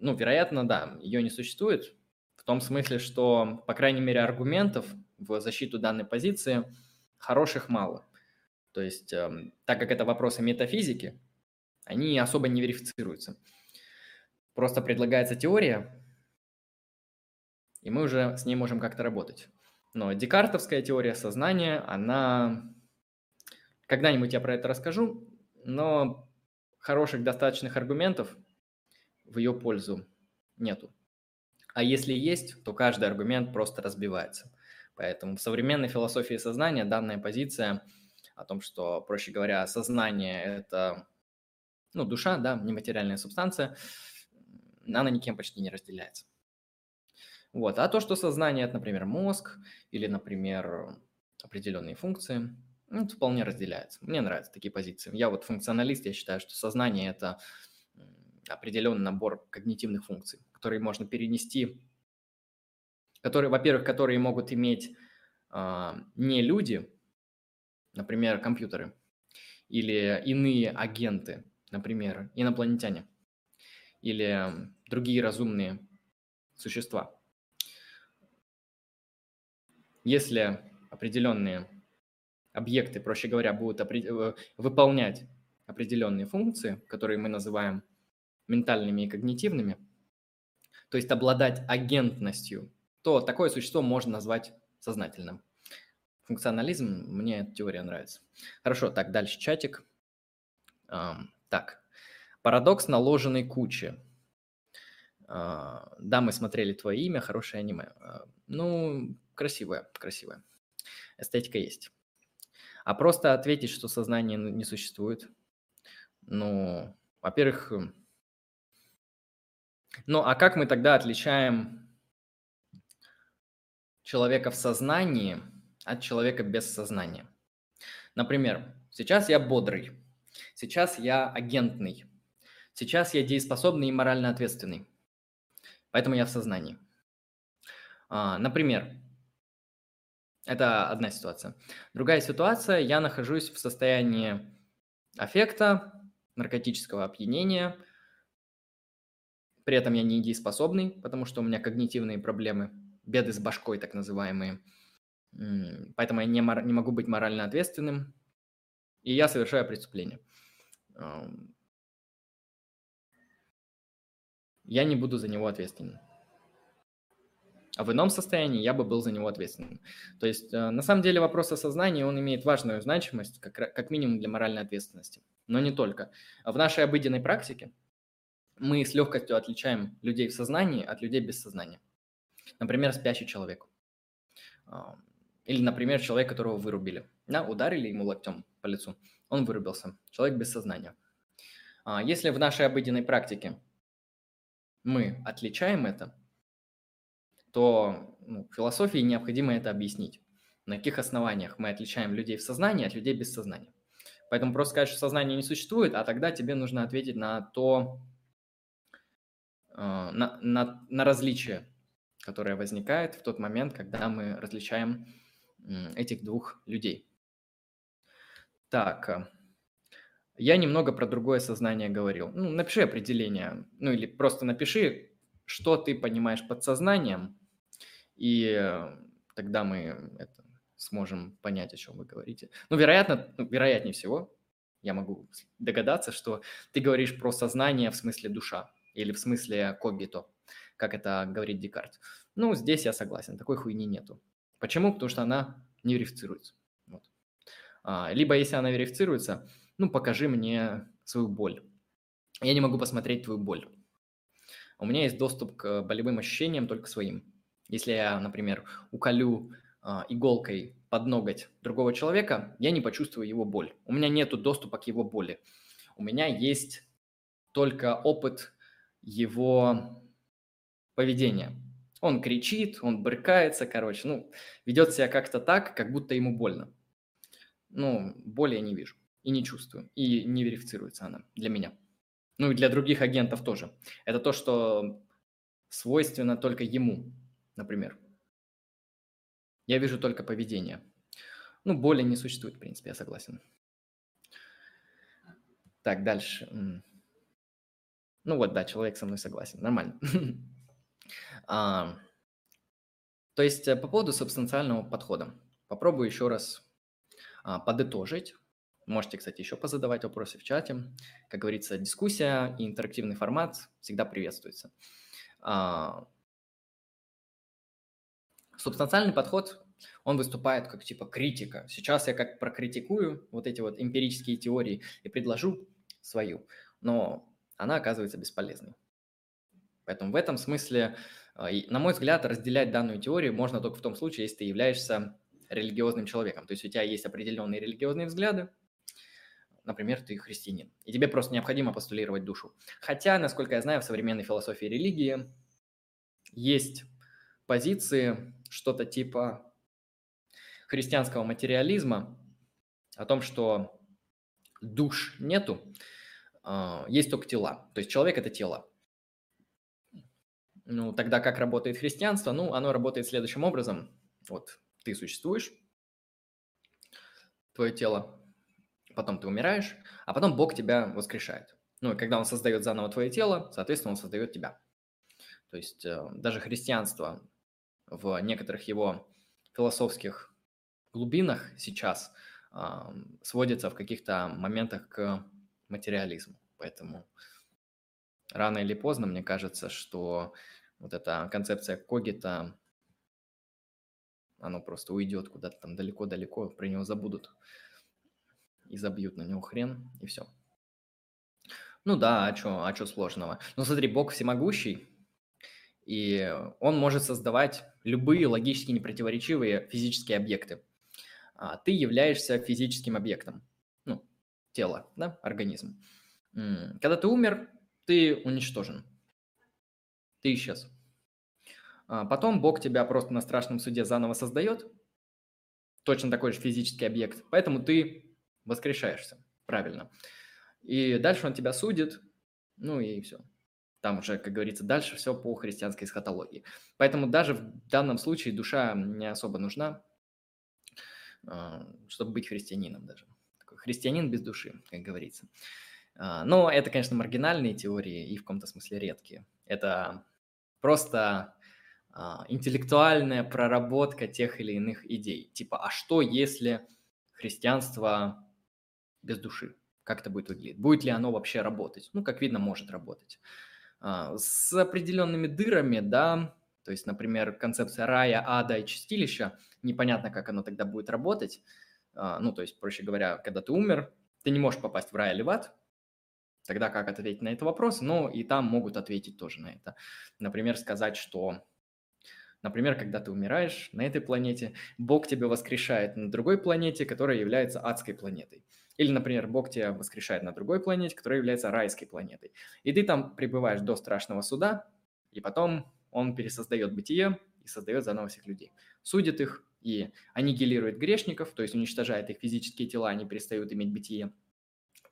ну, вероятно, да, ее не существует, в том смысле, что, по крайней мере, аргументов в защиту данной позиции хороших мало. То есть, э, так как это вопросы метафизики, они особо не верифицируются. Просто предлагается теория, и мы уже с ней можем как-то работать. Но декартовская теория сознания, она... Когда-нибудь я про это расскажу, но хороших достаточных аргументов – в ее пользу нету. А если есть, то каждый аргумент просто разбивается. Поэтому в современной философии сознания данная позиция о том, что, проще говоря, сознание – это ну, душа, да, нематериальная субстанция, она никем почти не разделяется. Вот. А то, что сознание – это, например, мозг или, например, определенные функции, ну, это вполне разделяется. Мне нравятся такие позиции. Я вот функционалист, я считаю, что сознание – это определенный набор когнитивных функций, которые можно перенести, которые, во-первых, которые могут иметь э, не люди, например, компьютеры, или иные агенты, например, инопланетяне, или другие разумные существа. Если определенные объекты, проще говоря, будут опре- э, выполнять определенные функции, которые мы называем ментальными и когнитивными, то есть обладать агентностью, то такое существо можно назвать сознательным. Функционализм, мне эта теория нравится. Хорошо, так, дальше чатик. Um, так, парадокс наложенной кучи. Uh, да, мы смотрели твое имя, хорошее аниме. Uh, ну, красивое, красивое. Эстетика есть. А просто ответить, что сознание не существует, ну, во-первых, ну, а как мы тогда отличаем человека в сознании от человека без сознания? Например, сейчас я бодрый, сейчас я агентный, сейчас я дееспособный и морально ответственный, поэтому я в сознании. А, например, это одна ситуация. Другая ситуация, я нахожусь в состоянии аффекта, наркотического опьянения – при этом я не дееспособный, потому что у меня когнитивные проблемы, беды с башкой так называемые. Поэтому я не, мор- не могу быть морально ответственным, и я совершаю преступление. Я не буду за него ответственным. А в ином состоянии я бы был за него ответственным. То есть, э, на самом деле, вопрос о сознании, он имеет важную значимость, как, как минимум для моральной ответственности. Но не только. В нашей обыденной практике мы с легкостью отличаем людей в сознании от людей без сознания. Например, спящий человек. А, или, например, человек, которого вырубили. Да, ударили ему локтем по лицу, он вырубился. Человек без сознания. А, если в нашей обыденной практике мы отличаем это, то ну, философии необходимо это объяснить. На каких основаниях мы отличаем людей в сознании от людей без сознания. Поэтому просто сказать, что сознание не существует, а тогда тебе нужно ответить на то, а, на, на, на различие, которое возникает в тот момент, когда мы различаем этих двух людей. Так, а, я немного про другое сознание говорил. Ну, напиши определение, ну или просто напиши, что ты понимаешь под сознанием, и э, тогда мы это сможем понять, о чем вы говорите. Ну, вероятно, ну, вероятнее всего, я могу догадаться, что ты говоришь про сознание в смысле душа или в смысле когито. как это говорит Декарт. Ну, здесь я согласен, такой хуйни нету. Почему? Потому что она не верифицируется. Вот. А, либо если она верифицируется, ну, покажи мне свою боль. Я не могу посмотреть твою боль. У меня есть доступ к болевым ощущениям только своим. Если я, например, уколю а, иголкой под ноготь другого человека, я не почувствую его боль. У меня нет доступа к его боли. У меня есть только опыт его поведения. Он кричит, он брыкается, короче, ну, ведет себя как-то так, как будто ему больно. Ну, боли я не вижу и не чувствую, и не верифицируется она для меня. Ну и для других агентов тоже. Это то, что свойственно только ему, например. Я вижу только поведение. Ну, боли не существует, в принципе, я согласен. Так, дальше. Ну вот, да, человек со мной согласен. Нормально. а, то есть э, по поводу субстанциального подхода. Попробую еще раз а, подытожить. Можете, кстати, еще позадавать вопросы в чате. Как говорится, дискуссия и интерактивный формат всегда приветствуется. А, субстанциальный подход, он выступает как типа критика. Сейчас я как прокритикую вот эти вот эмпирические теории и предложу свою, но она оказывается бесполезной. Поэтому в этом смысле, а, на мой взгляд, разделять данную теорию можно только в том случае, если ты являешься религиозным человеком. То есть у тебя есть определенные религиозные взгляды, например, ты христианин, и тебе просто необходимо постулировать душу. Хотя, насколько я знаю, в современной философии религии есть позиции, что-то типа христианского материализма, о том, что душ нету, а, есть только тела. То есть человек – это тело. Ну, тогда как работает христианство? Ну, оно работает следующим образом. Вот ты существуешь, твое тело потом ты умираешь, а потом Бог тебя воскрешает. Ну и когда Он создает заново твое тело, соответственно, Он создает тебя. То есть э, даже христианство в некоторых его философских глубинах сейчас э, сводится в каких-то моментах к материализму. Поэтому рано или поздно, мне кажется, что вот эта концепция когита, оно просто уйдет куда-то там далеко-далеко, про него забудут и забьют на него хрен, и все. Ну да, а что а чё сложного? Ну смотри, Бог всемогущий, и он может создавать любые логически непротиворечивые физические объекты. А ты являешься физическим объектом, ну, тело, да, организм. Когда ты умер, ты уничтожен, ты исчез. А потом Бог тебя просто на страшном суде заново создает, точно такой же физический объект, поэтому ты воскрешаешься, правильно. И дальше он тебя судит, ну и все. Там уже, как говорится, дальше все по христианской эсхатологии. Поэтому даже в данном случае душа не особо нужна, а, чтобы быть христианином даже. Такой христианин без души, как говорится. А, но это, конечно, маргинальные теории и в каком-то смысле редкие. Это просто а, интеллектуальная проработка тех или иных идей. Типа, а что если христианство без души. Как это будет выглядеть? Будет ли оно вообще работать? Ну, как видно, может работать. А, с определенными дырами, да, то есть, например, концепция рая, ада и чистилища, непонятно, как оно тогда будет работать. А, ну, то есть, проще говоря, когда ты умер, ты не можешь попасть в рай или в ад, тогда как ответить на этот вопрос? Ну, и там могут ответить тоже на это. Например, сказать, что Например, когда ты умираешь на этой планете, Бог тебя воскрешает на другой планете, которая является адской планетой. Или, например, Бог тебя воскрешает на другой планете, которая является райской планетой. И ты там пребываешь до страшного суда, и потом он пересоздает бытие и создает заново всех людей. Судит их и аннигилирует грешников, то есть уничтожает их физические тела, они перестают иметь бытие,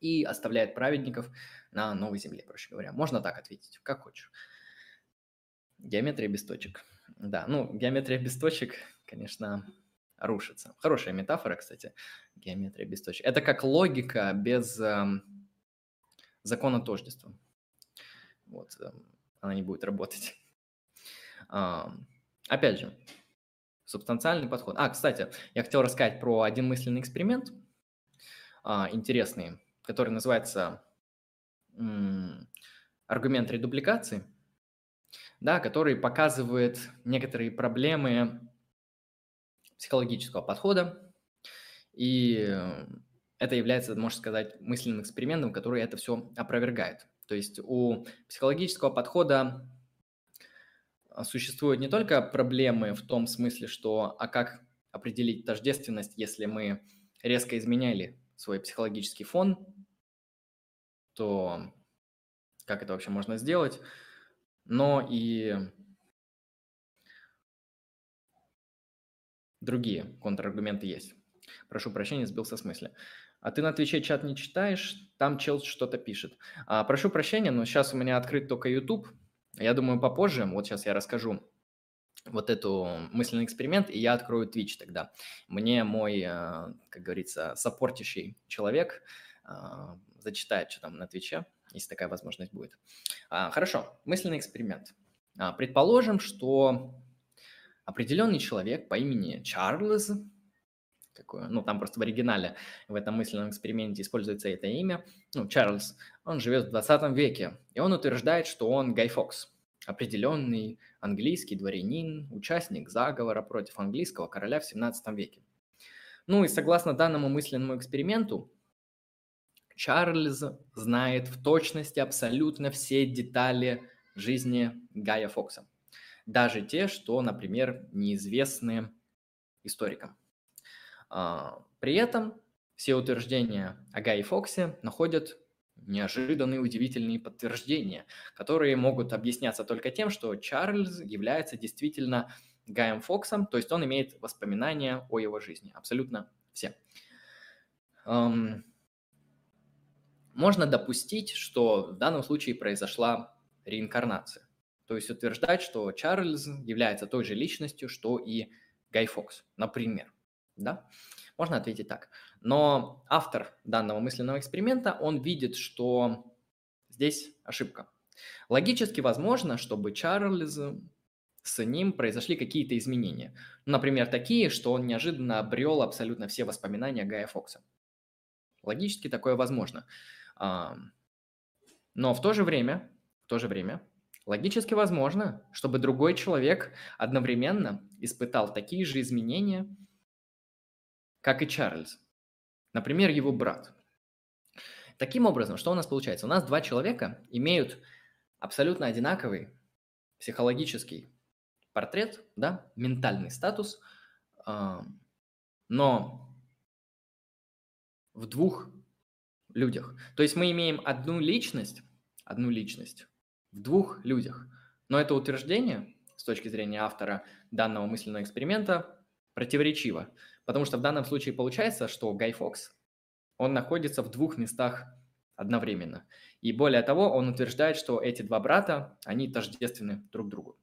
и оставляет праведников на новой земле, проще говоря. Можно так ответить, как хочешь. Геометрия без точек. Да, ну, геометрия без точек, конечно, рушится. Хорошая метафора, кстати, геометрия без точек. Это как логика без эм, закона тождества. Вот, эм, она не будет работать. Эм, опять же, субстанциальный подход. А, кстати, я хотел рассказать про один мысленный эксперимент э, интересный, который называется м, аргумент редубликации. да, который показывает некоторые проблемы психологического подхода, и это является, можно сказать, мысленным экспериментом, который это все опровергает. То есть у психологического подхода существуют не только проблемы в том смысле, что а как определить тождественность, если мы резко изменяли свой психологический фон, то как это вообще можно сделать, но и другие контраргументы есть. Прошу прощения, сбился с мысли. А ты на Твиче чат не читаешь, там чел что-то пишет. А, прошу прощения, но сейчас у меня открыт только YouTube. Я думаю, попозже, вот сейчас я расскажу вот эту мысленный эксперимент, и я открою Twitch тогда. Мне мой, э, как говорится, саппортящий человек э, зачитает, что там на Твиче, если такая возможность будет. А, хорошо, мысленный эксперимент. А, предположим, что определенный человек по имени Чарльз, какое, ну там просто в оригинале в этом мысленном эксперименте используется это имя, ну Чарльз, он живет в 20 веке, и он утверждает, что он Гай Фокс, определенный английский дворянин, участник заговора против английского короля в 17 веке. Ну и согласно данному мысленному эксперименту, Чарльз знает в точности абсолютно все детали жизни Гая Фокса. Даже те, что, например, неизвестны историкам. А, при этом все утверждения о Гае Фоксе находят неожиданные удивительные подтверждения, которые могут объясняться только тем, что Чарльз является действительно Гаем Фоксом, то есть он имеет воспоминания о его жизни, абсолютно все. Можно допустить, что в данном случае произошла реинкарнация. То есть утверждать, что Чарльз является той же личностью, что и Гай Фокс, например. Да? Можно ответить так. Но автор данного мысленного эксперимента, он видит, что здесь ошибка. Логически возможно, чтобы Чарльз с ним произошли какие-то изменения. Например, такие, что он неожиданно обрел абсолютно все воспоминания Гая Фокса. Логически такое возможно. Но в то же время, в то же время, логически возможно, чтобы другой человек одновременно испытал такие же изменения, как и Чарльз. Например, его брат. Таким образом, что у нас получается? У нас два человека имеют абсолютно одинаковый психологический портрет, да, ментальный статус, но в двух людях. То есть мы имеем одну личность, одну личность в двух людях. Но это утверждение с точки зрения автора данного мысленного эксперимента противоречиво. Потому что в данном случае получается, что Гай Фокс, он находится в двух местах одновременно. И более того, он утверждает, что эти два брата, они тождественны друг другу.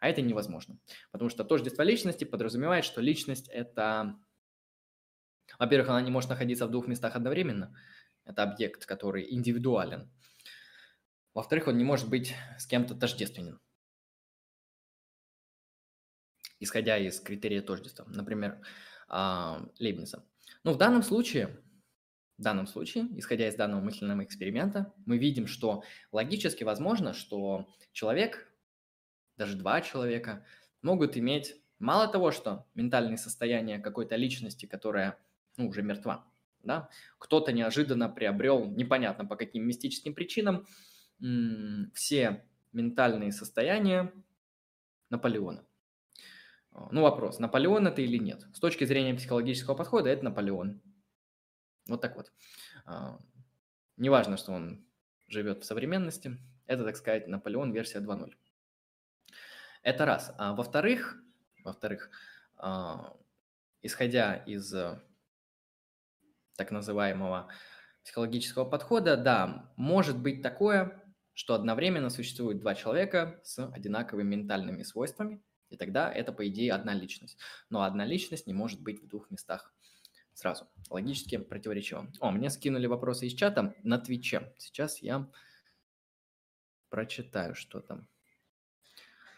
А это невозможно. Потому что тождество личности подразумевает, что личность – это... Во-первых, она не может находиться в двух местах одновременно. Это объект, который индивидуален. Во-вторых, он не может быть с кем-то тождественен исходя из критерия тождества. Например, а, Лейбница. Но в данном случае, в данном случае, исходя из данного мысленного эксперимента, мы видим, что логически возможно, что человек, даже два человека, могут иметь мало того, что ментальное состояние какой-то личности, которая ну, уже мертва, да, кто-то неожиданно приобрел, непонятно по каким мистическим причинам, все ментальные состояния Наполеона. А, ну, вопрос, Наполеон это или нет? С точки зрения психологического подхода, это Наполеон. Вот так вот. А, неважно, что он живет в современности, это, так сказать, Наполеон версия 2.0. Это раз. А во-вторых, во-вторых, а, исходя из так называемого психологического подхода, да, может быть такое, что одновременно существует два человека с одинаковыми ментальными свойствами, и тогда это, по идее, одна личность. Но одна личность не может быть в двух местах сразу. Логически противоречиво. О, мне скинули вопросы из чата на Твиче. Сейчас я прочитаю, что там.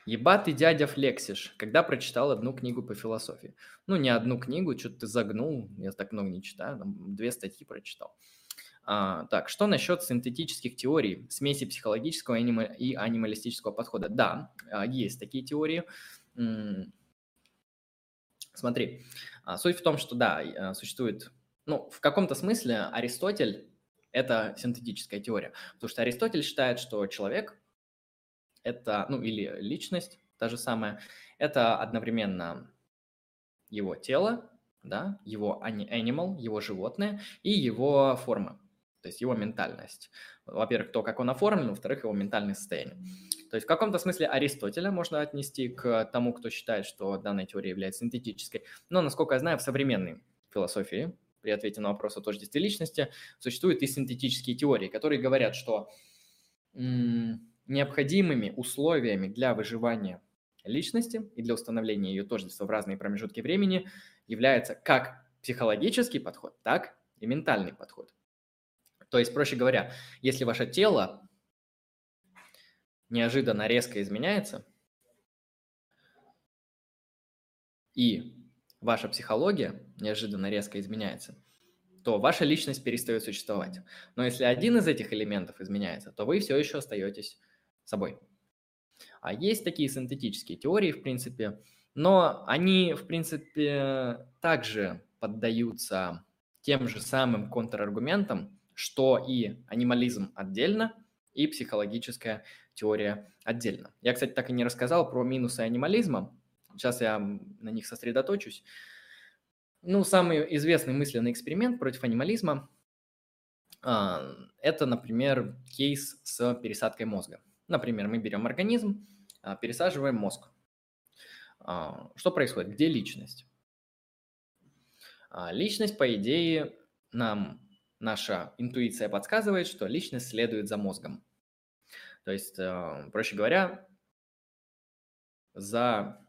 Ебатый дядя Флексиш, когда прочитал одну книгу по философии. Ну, не одну книгу, что-то ты загнул, я так много не читаю, две статьи прочитал. А, так, что насчет синтетических теорий, смеси психологического и анималистического подхода? Да, а, есть такие теории. Смотри, а, суть в том, что да, существует, ну, в каком-то смысле Аристотель – это синтетическая теория, потому что Аристотель считает, что человек – это, ну, или личность, та же самая, это одновременно его тело, да, его animal, его животное и его форма то есть его ментальность. Во-первых, то, как он оформлен, во-вторых, его ментальное состояние. То есть в каком-то смысле Аристотеля можно отнести к тому, кто считает, что данная теория является синтетической. Но, насколько я знаю, в современной философии, при ответе на вопрос о тождестве личности, существуют и синтетические теории, которые говорят, что необходимыми условиями для выживания личности и для установления ее тождества в разные промежутки времени является как психологический подход, так и ментальный подход. То есть, проще говоря, если ваше тело неожиданно резко изменяется, и ваша психология неожиданно резко изменяется, то ваша личность перестает существовать. Но если один из этих элементов изменяется, то вы все еще остаетесь собой. А есть такие синтетические теории, в принципе, но они, в принципе, также поддаются тем же самым контраргументам, что и анимализм отдельно, и психологическая теория отдельно. Я, кстати, так и не рассказал про минусы анимализма. Сейчас я на них сосредоточусь. Ну, самый известный мысленный эксперимент против анимализма а, – это, например, кейс с пересадкой мозга. Например, мы берем организм, а, пересаживаем мозг. А, что происходит? Где личность? Личность, по идее, нам наша интуиция подсказывает, что личность следует за мозгом. То есть, э, проще говоря, за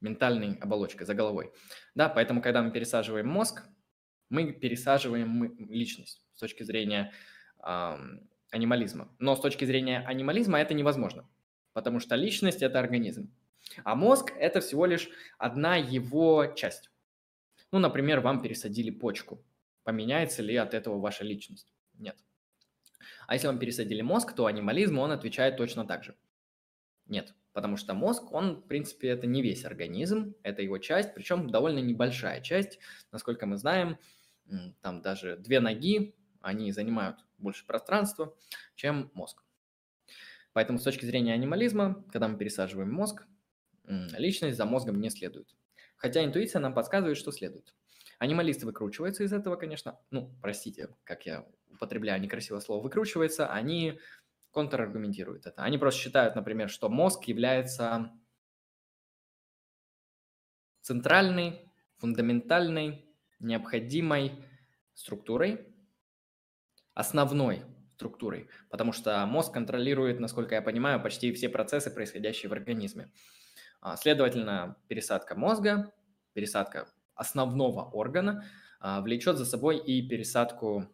ментальной оболочкой, за головой. Да, поэтому, когда мы пересаживаем мозг, мы пересаживаем личность с точки зрения э, анимализма. Но с точки зрения анимализма это невозможно, потому что личность – это организм. А мозг – это всего лишь одна его часть. Ну, например, вам пересадили почку – поменяется ли от этого ваша личность? Нет. А если вам пересадили мозг, то анимализм, он отвечает точно так же. Нет, потому что мозг, он, в принципе, это не весь организм, это его часть, причем довольно небольшая часть. Насколько мы знаем, там даже две ноги, они занимают больше пространства, чем мозг. Поэтому с точки зрения анимализма, когда мы пересаживаем мозг, личность за мозгом не следует. Хотя интуиция нам подсказывает, что следует. Анималисты выкручиваются из этого, конечно. Ну, простите, как я употребляю некрасивое слово «выкручивается», они контраргументируют это. Они просто считают, например, что мозг является центральной, фундаментальной, необходимой структурой, основной структурой, потому что мозг контролирует, насколько я понимаю, почти все процессы, происходящие в организме. А, следовательно, пересадка мозга, пересадка основного органа а, влечет за собой и пересадку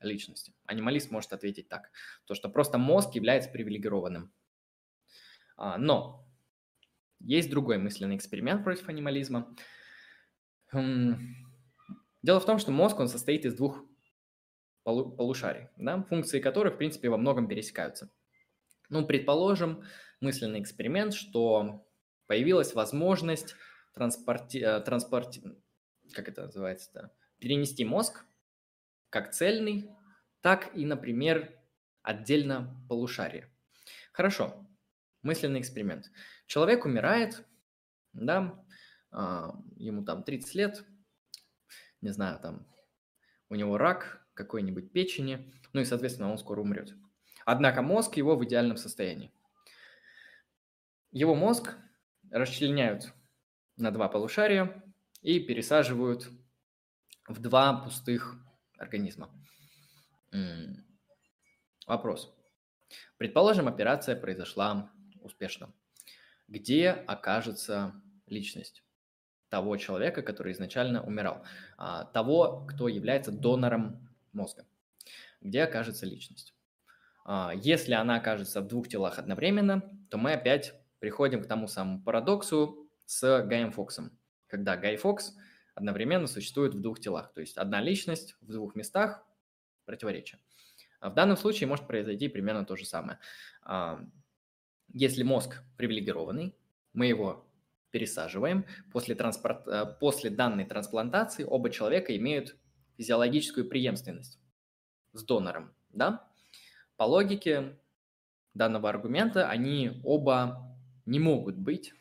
личности. Анималист может ответить так, то что просто мозг является привилегированным. А, но есть другой мысленный эксперимент против анимализма. Хм, дело в том, что мозг, он состоит из двух полушарий, да, функции которых, в принципе, во многом пересекаются. Ну, предположим, мысленный эксперимент, что появилась возможность транспорти... Э, транспорти... как это называется-то? Перенести мозг как цельный, так и, например, отдельно полушарие. Хорошо, мысленный эксперимент. Человек умирает, да, а, ему там 30 лет, не знаю, там у него рак какой-нибудь печени, ну и, соответственно, он скоро умрет. Однако мозг его в идеальном состоянии. Его мозг расчленяют на два полушария и пересаживают в два пустых организма. Вопрос. Предположим, операция произошла успешно. Где окажется личность того человека, который изначально умирал, а, того, кто является донором мозга? Где окажется личность? А, если она окажется в двух телах одновременно, то мы опять приходим к тому самому парадоксу, с Гаем Фоксом, когда Гай Фокс одновременно существует в двух телах. То есть одна личность в двух местах, противоречия. В данном случае может произойти примерно то же самое. Если мозг привилегированный, мы его пересаживаем. После, транспорт... Э, после данной трансплантации оба человека имеют физиологическую преемственность с донором. Да? По логике данного аргумента они оба не могут быть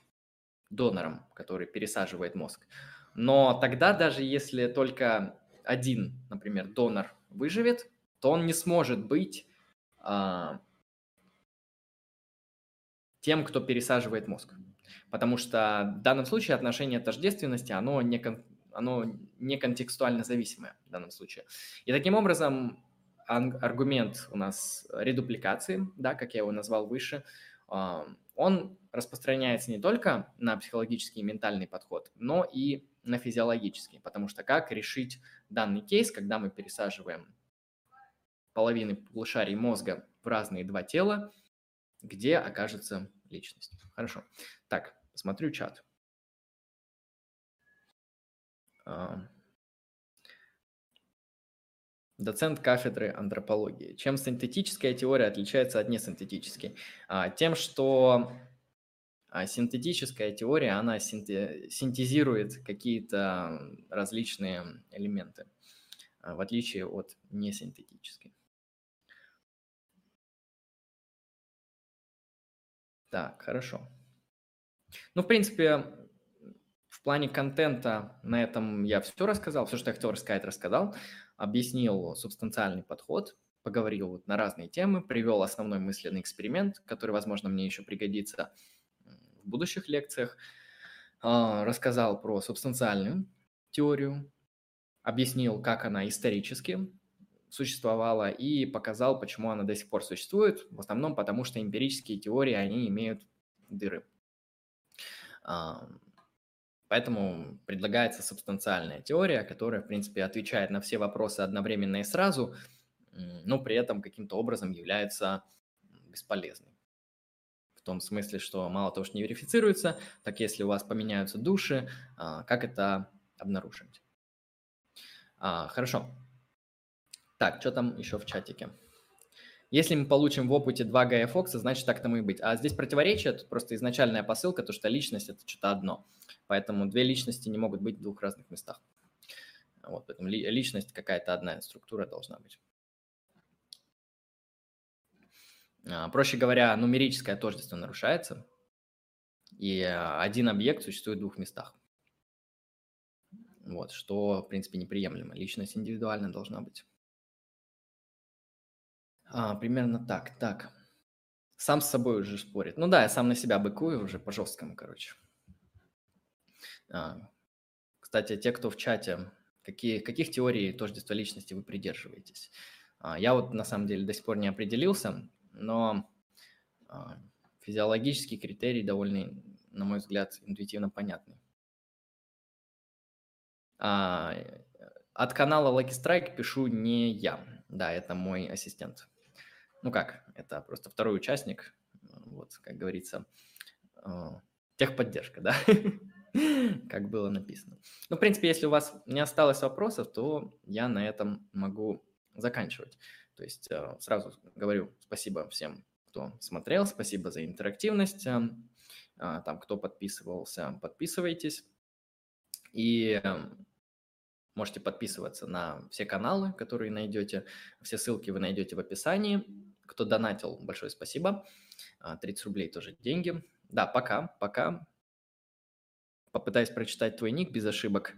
донором, который пересаживает мозг. Но тогда даже если только один, например, донор выживет, то он не сможет быть а, тем, кто пересаживает мозг. Потому что в данном случае отношение тождественности, оно не, оно не контекстуально зависимое в данном случае. И таким образом аргумент у нас редупликации, да, как я его назвал выше, а, он распространяется не только на психологический и ментальный подход, но и на физиологический, потому что как решить данный кейс, когда мы пересаживаем половины полушарий мозга в разные два тела, где окажется личность. Хорошо. Так, смотрю чат. А, доцент кафедры антропологии. Чем синтетическая теория отличается от несинтетической? А, тем, что синтетическая теория, она синтезирует какие-то различные элементы, в отличие от несинтетической. Так, хорошо. Ну, в принципе, в плане контента на этом я все рассказал, все, что я хотел рассказать, рассказал. Объяснил субстанциальный подход, поговорил вот на разные темы, привел основной мысленный эксперимент, который, возможно, мне еще пригодится в будущих лекциях. А, рассказал про субстанциальную теорию, объяснил, как она исторически существовала и показал, почему она до сих пор существует. В основном потому, что эмпирические теории, они имеют дыры. Поэтому предлагается субстанциальная теория, которая, в принципе, отвечает на все вопросы одновременно и сразу, но при этом каким-то образом является бесполезной. В том смысле, что мало того, что не верифицируется, так если у вас поменяются души, а, как это обнаружить? А, хорошо. Так, что там еще в чатике? Если мы получим в опыте два Гая Фокса, значит так тому и быть. А здесь противоречие, тут просто изначальная посылка, то что личность – это что-то одно. Поэтому две личности не могут быть в двух разных местах. Вот, поэтому личность какая-то одна структура должна быть. Проще говоря, нумерическое тождество нарушается, и один объект существует в двух местах. Вот, что, в принципе, неприемлемо. Личность индивидуально должна быть. А, примерно так. Так. Сам с собой уже спорит. Ну да, я сам на себя быкую уже по жесткому, короче. А, кстати, те, кто в чате, какие, каких теорий тождества личности вы придерживаетесь? А, я вот на самом деле до сих пор не определился, но а, физиологический критерий довольно, на мой взгляд, интуитивно понятный. А, от канала Lucky Strike пишу не я. Да, это мой ассистент ну как, это просто второй участник, вот, как говорится, э, техподдержка, да, как было написано. Ну, в принципе, если у вас не осталось вопросов, то я на этом могу заканчивать. То есть э, сразу говорю спасибо всем, кто смотрел, спасибо за интерактивность, э, там, кто подписывался, подписывайтесь. И можете подписываться на все каналы, которые найдете. Все ссылки вы найдете в описании. Кто донатил, большое спасибо. 30 а, рублей тоже деньги. Да, пока, пока. Попытаюсь прочитать твой ник без ошибок.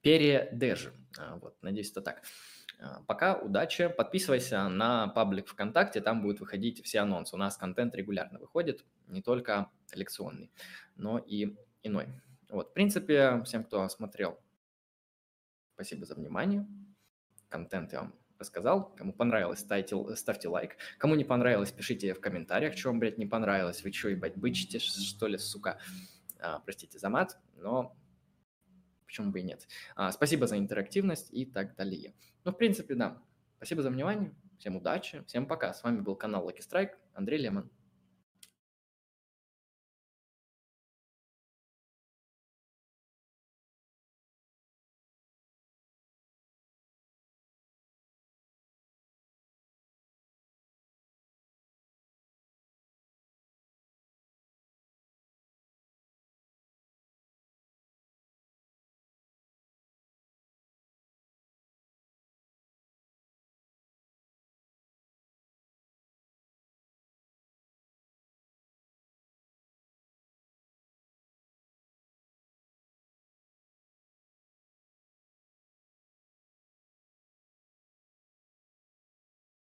Передеж. А, вот, надеюсь, это так. А, пока, удачи. Подписывайся на паблик ВКонтакте, там будут выходить все анонсы. У нас контент регулярно выходит, не только лекционный, но и иной. Вот, в принципе, всем, кто смотрел, спасибо за внимание. Контент я вам рассказал. Кому понравилось, ставьте, ставьте лайк. Кому не понравилось, пишите в комментариях, что вам, блядь, не понравилось. Вы что, ебать, бычите, что ли, сука? А, простите за мат, но почему бы и нет. А, спасибо за интерактивность и так далее. Ну, в принципе, да. Спасибо за внимание. Всем удачи, всем пока. С вами был канал Lucky Strike, Андрей Лемон.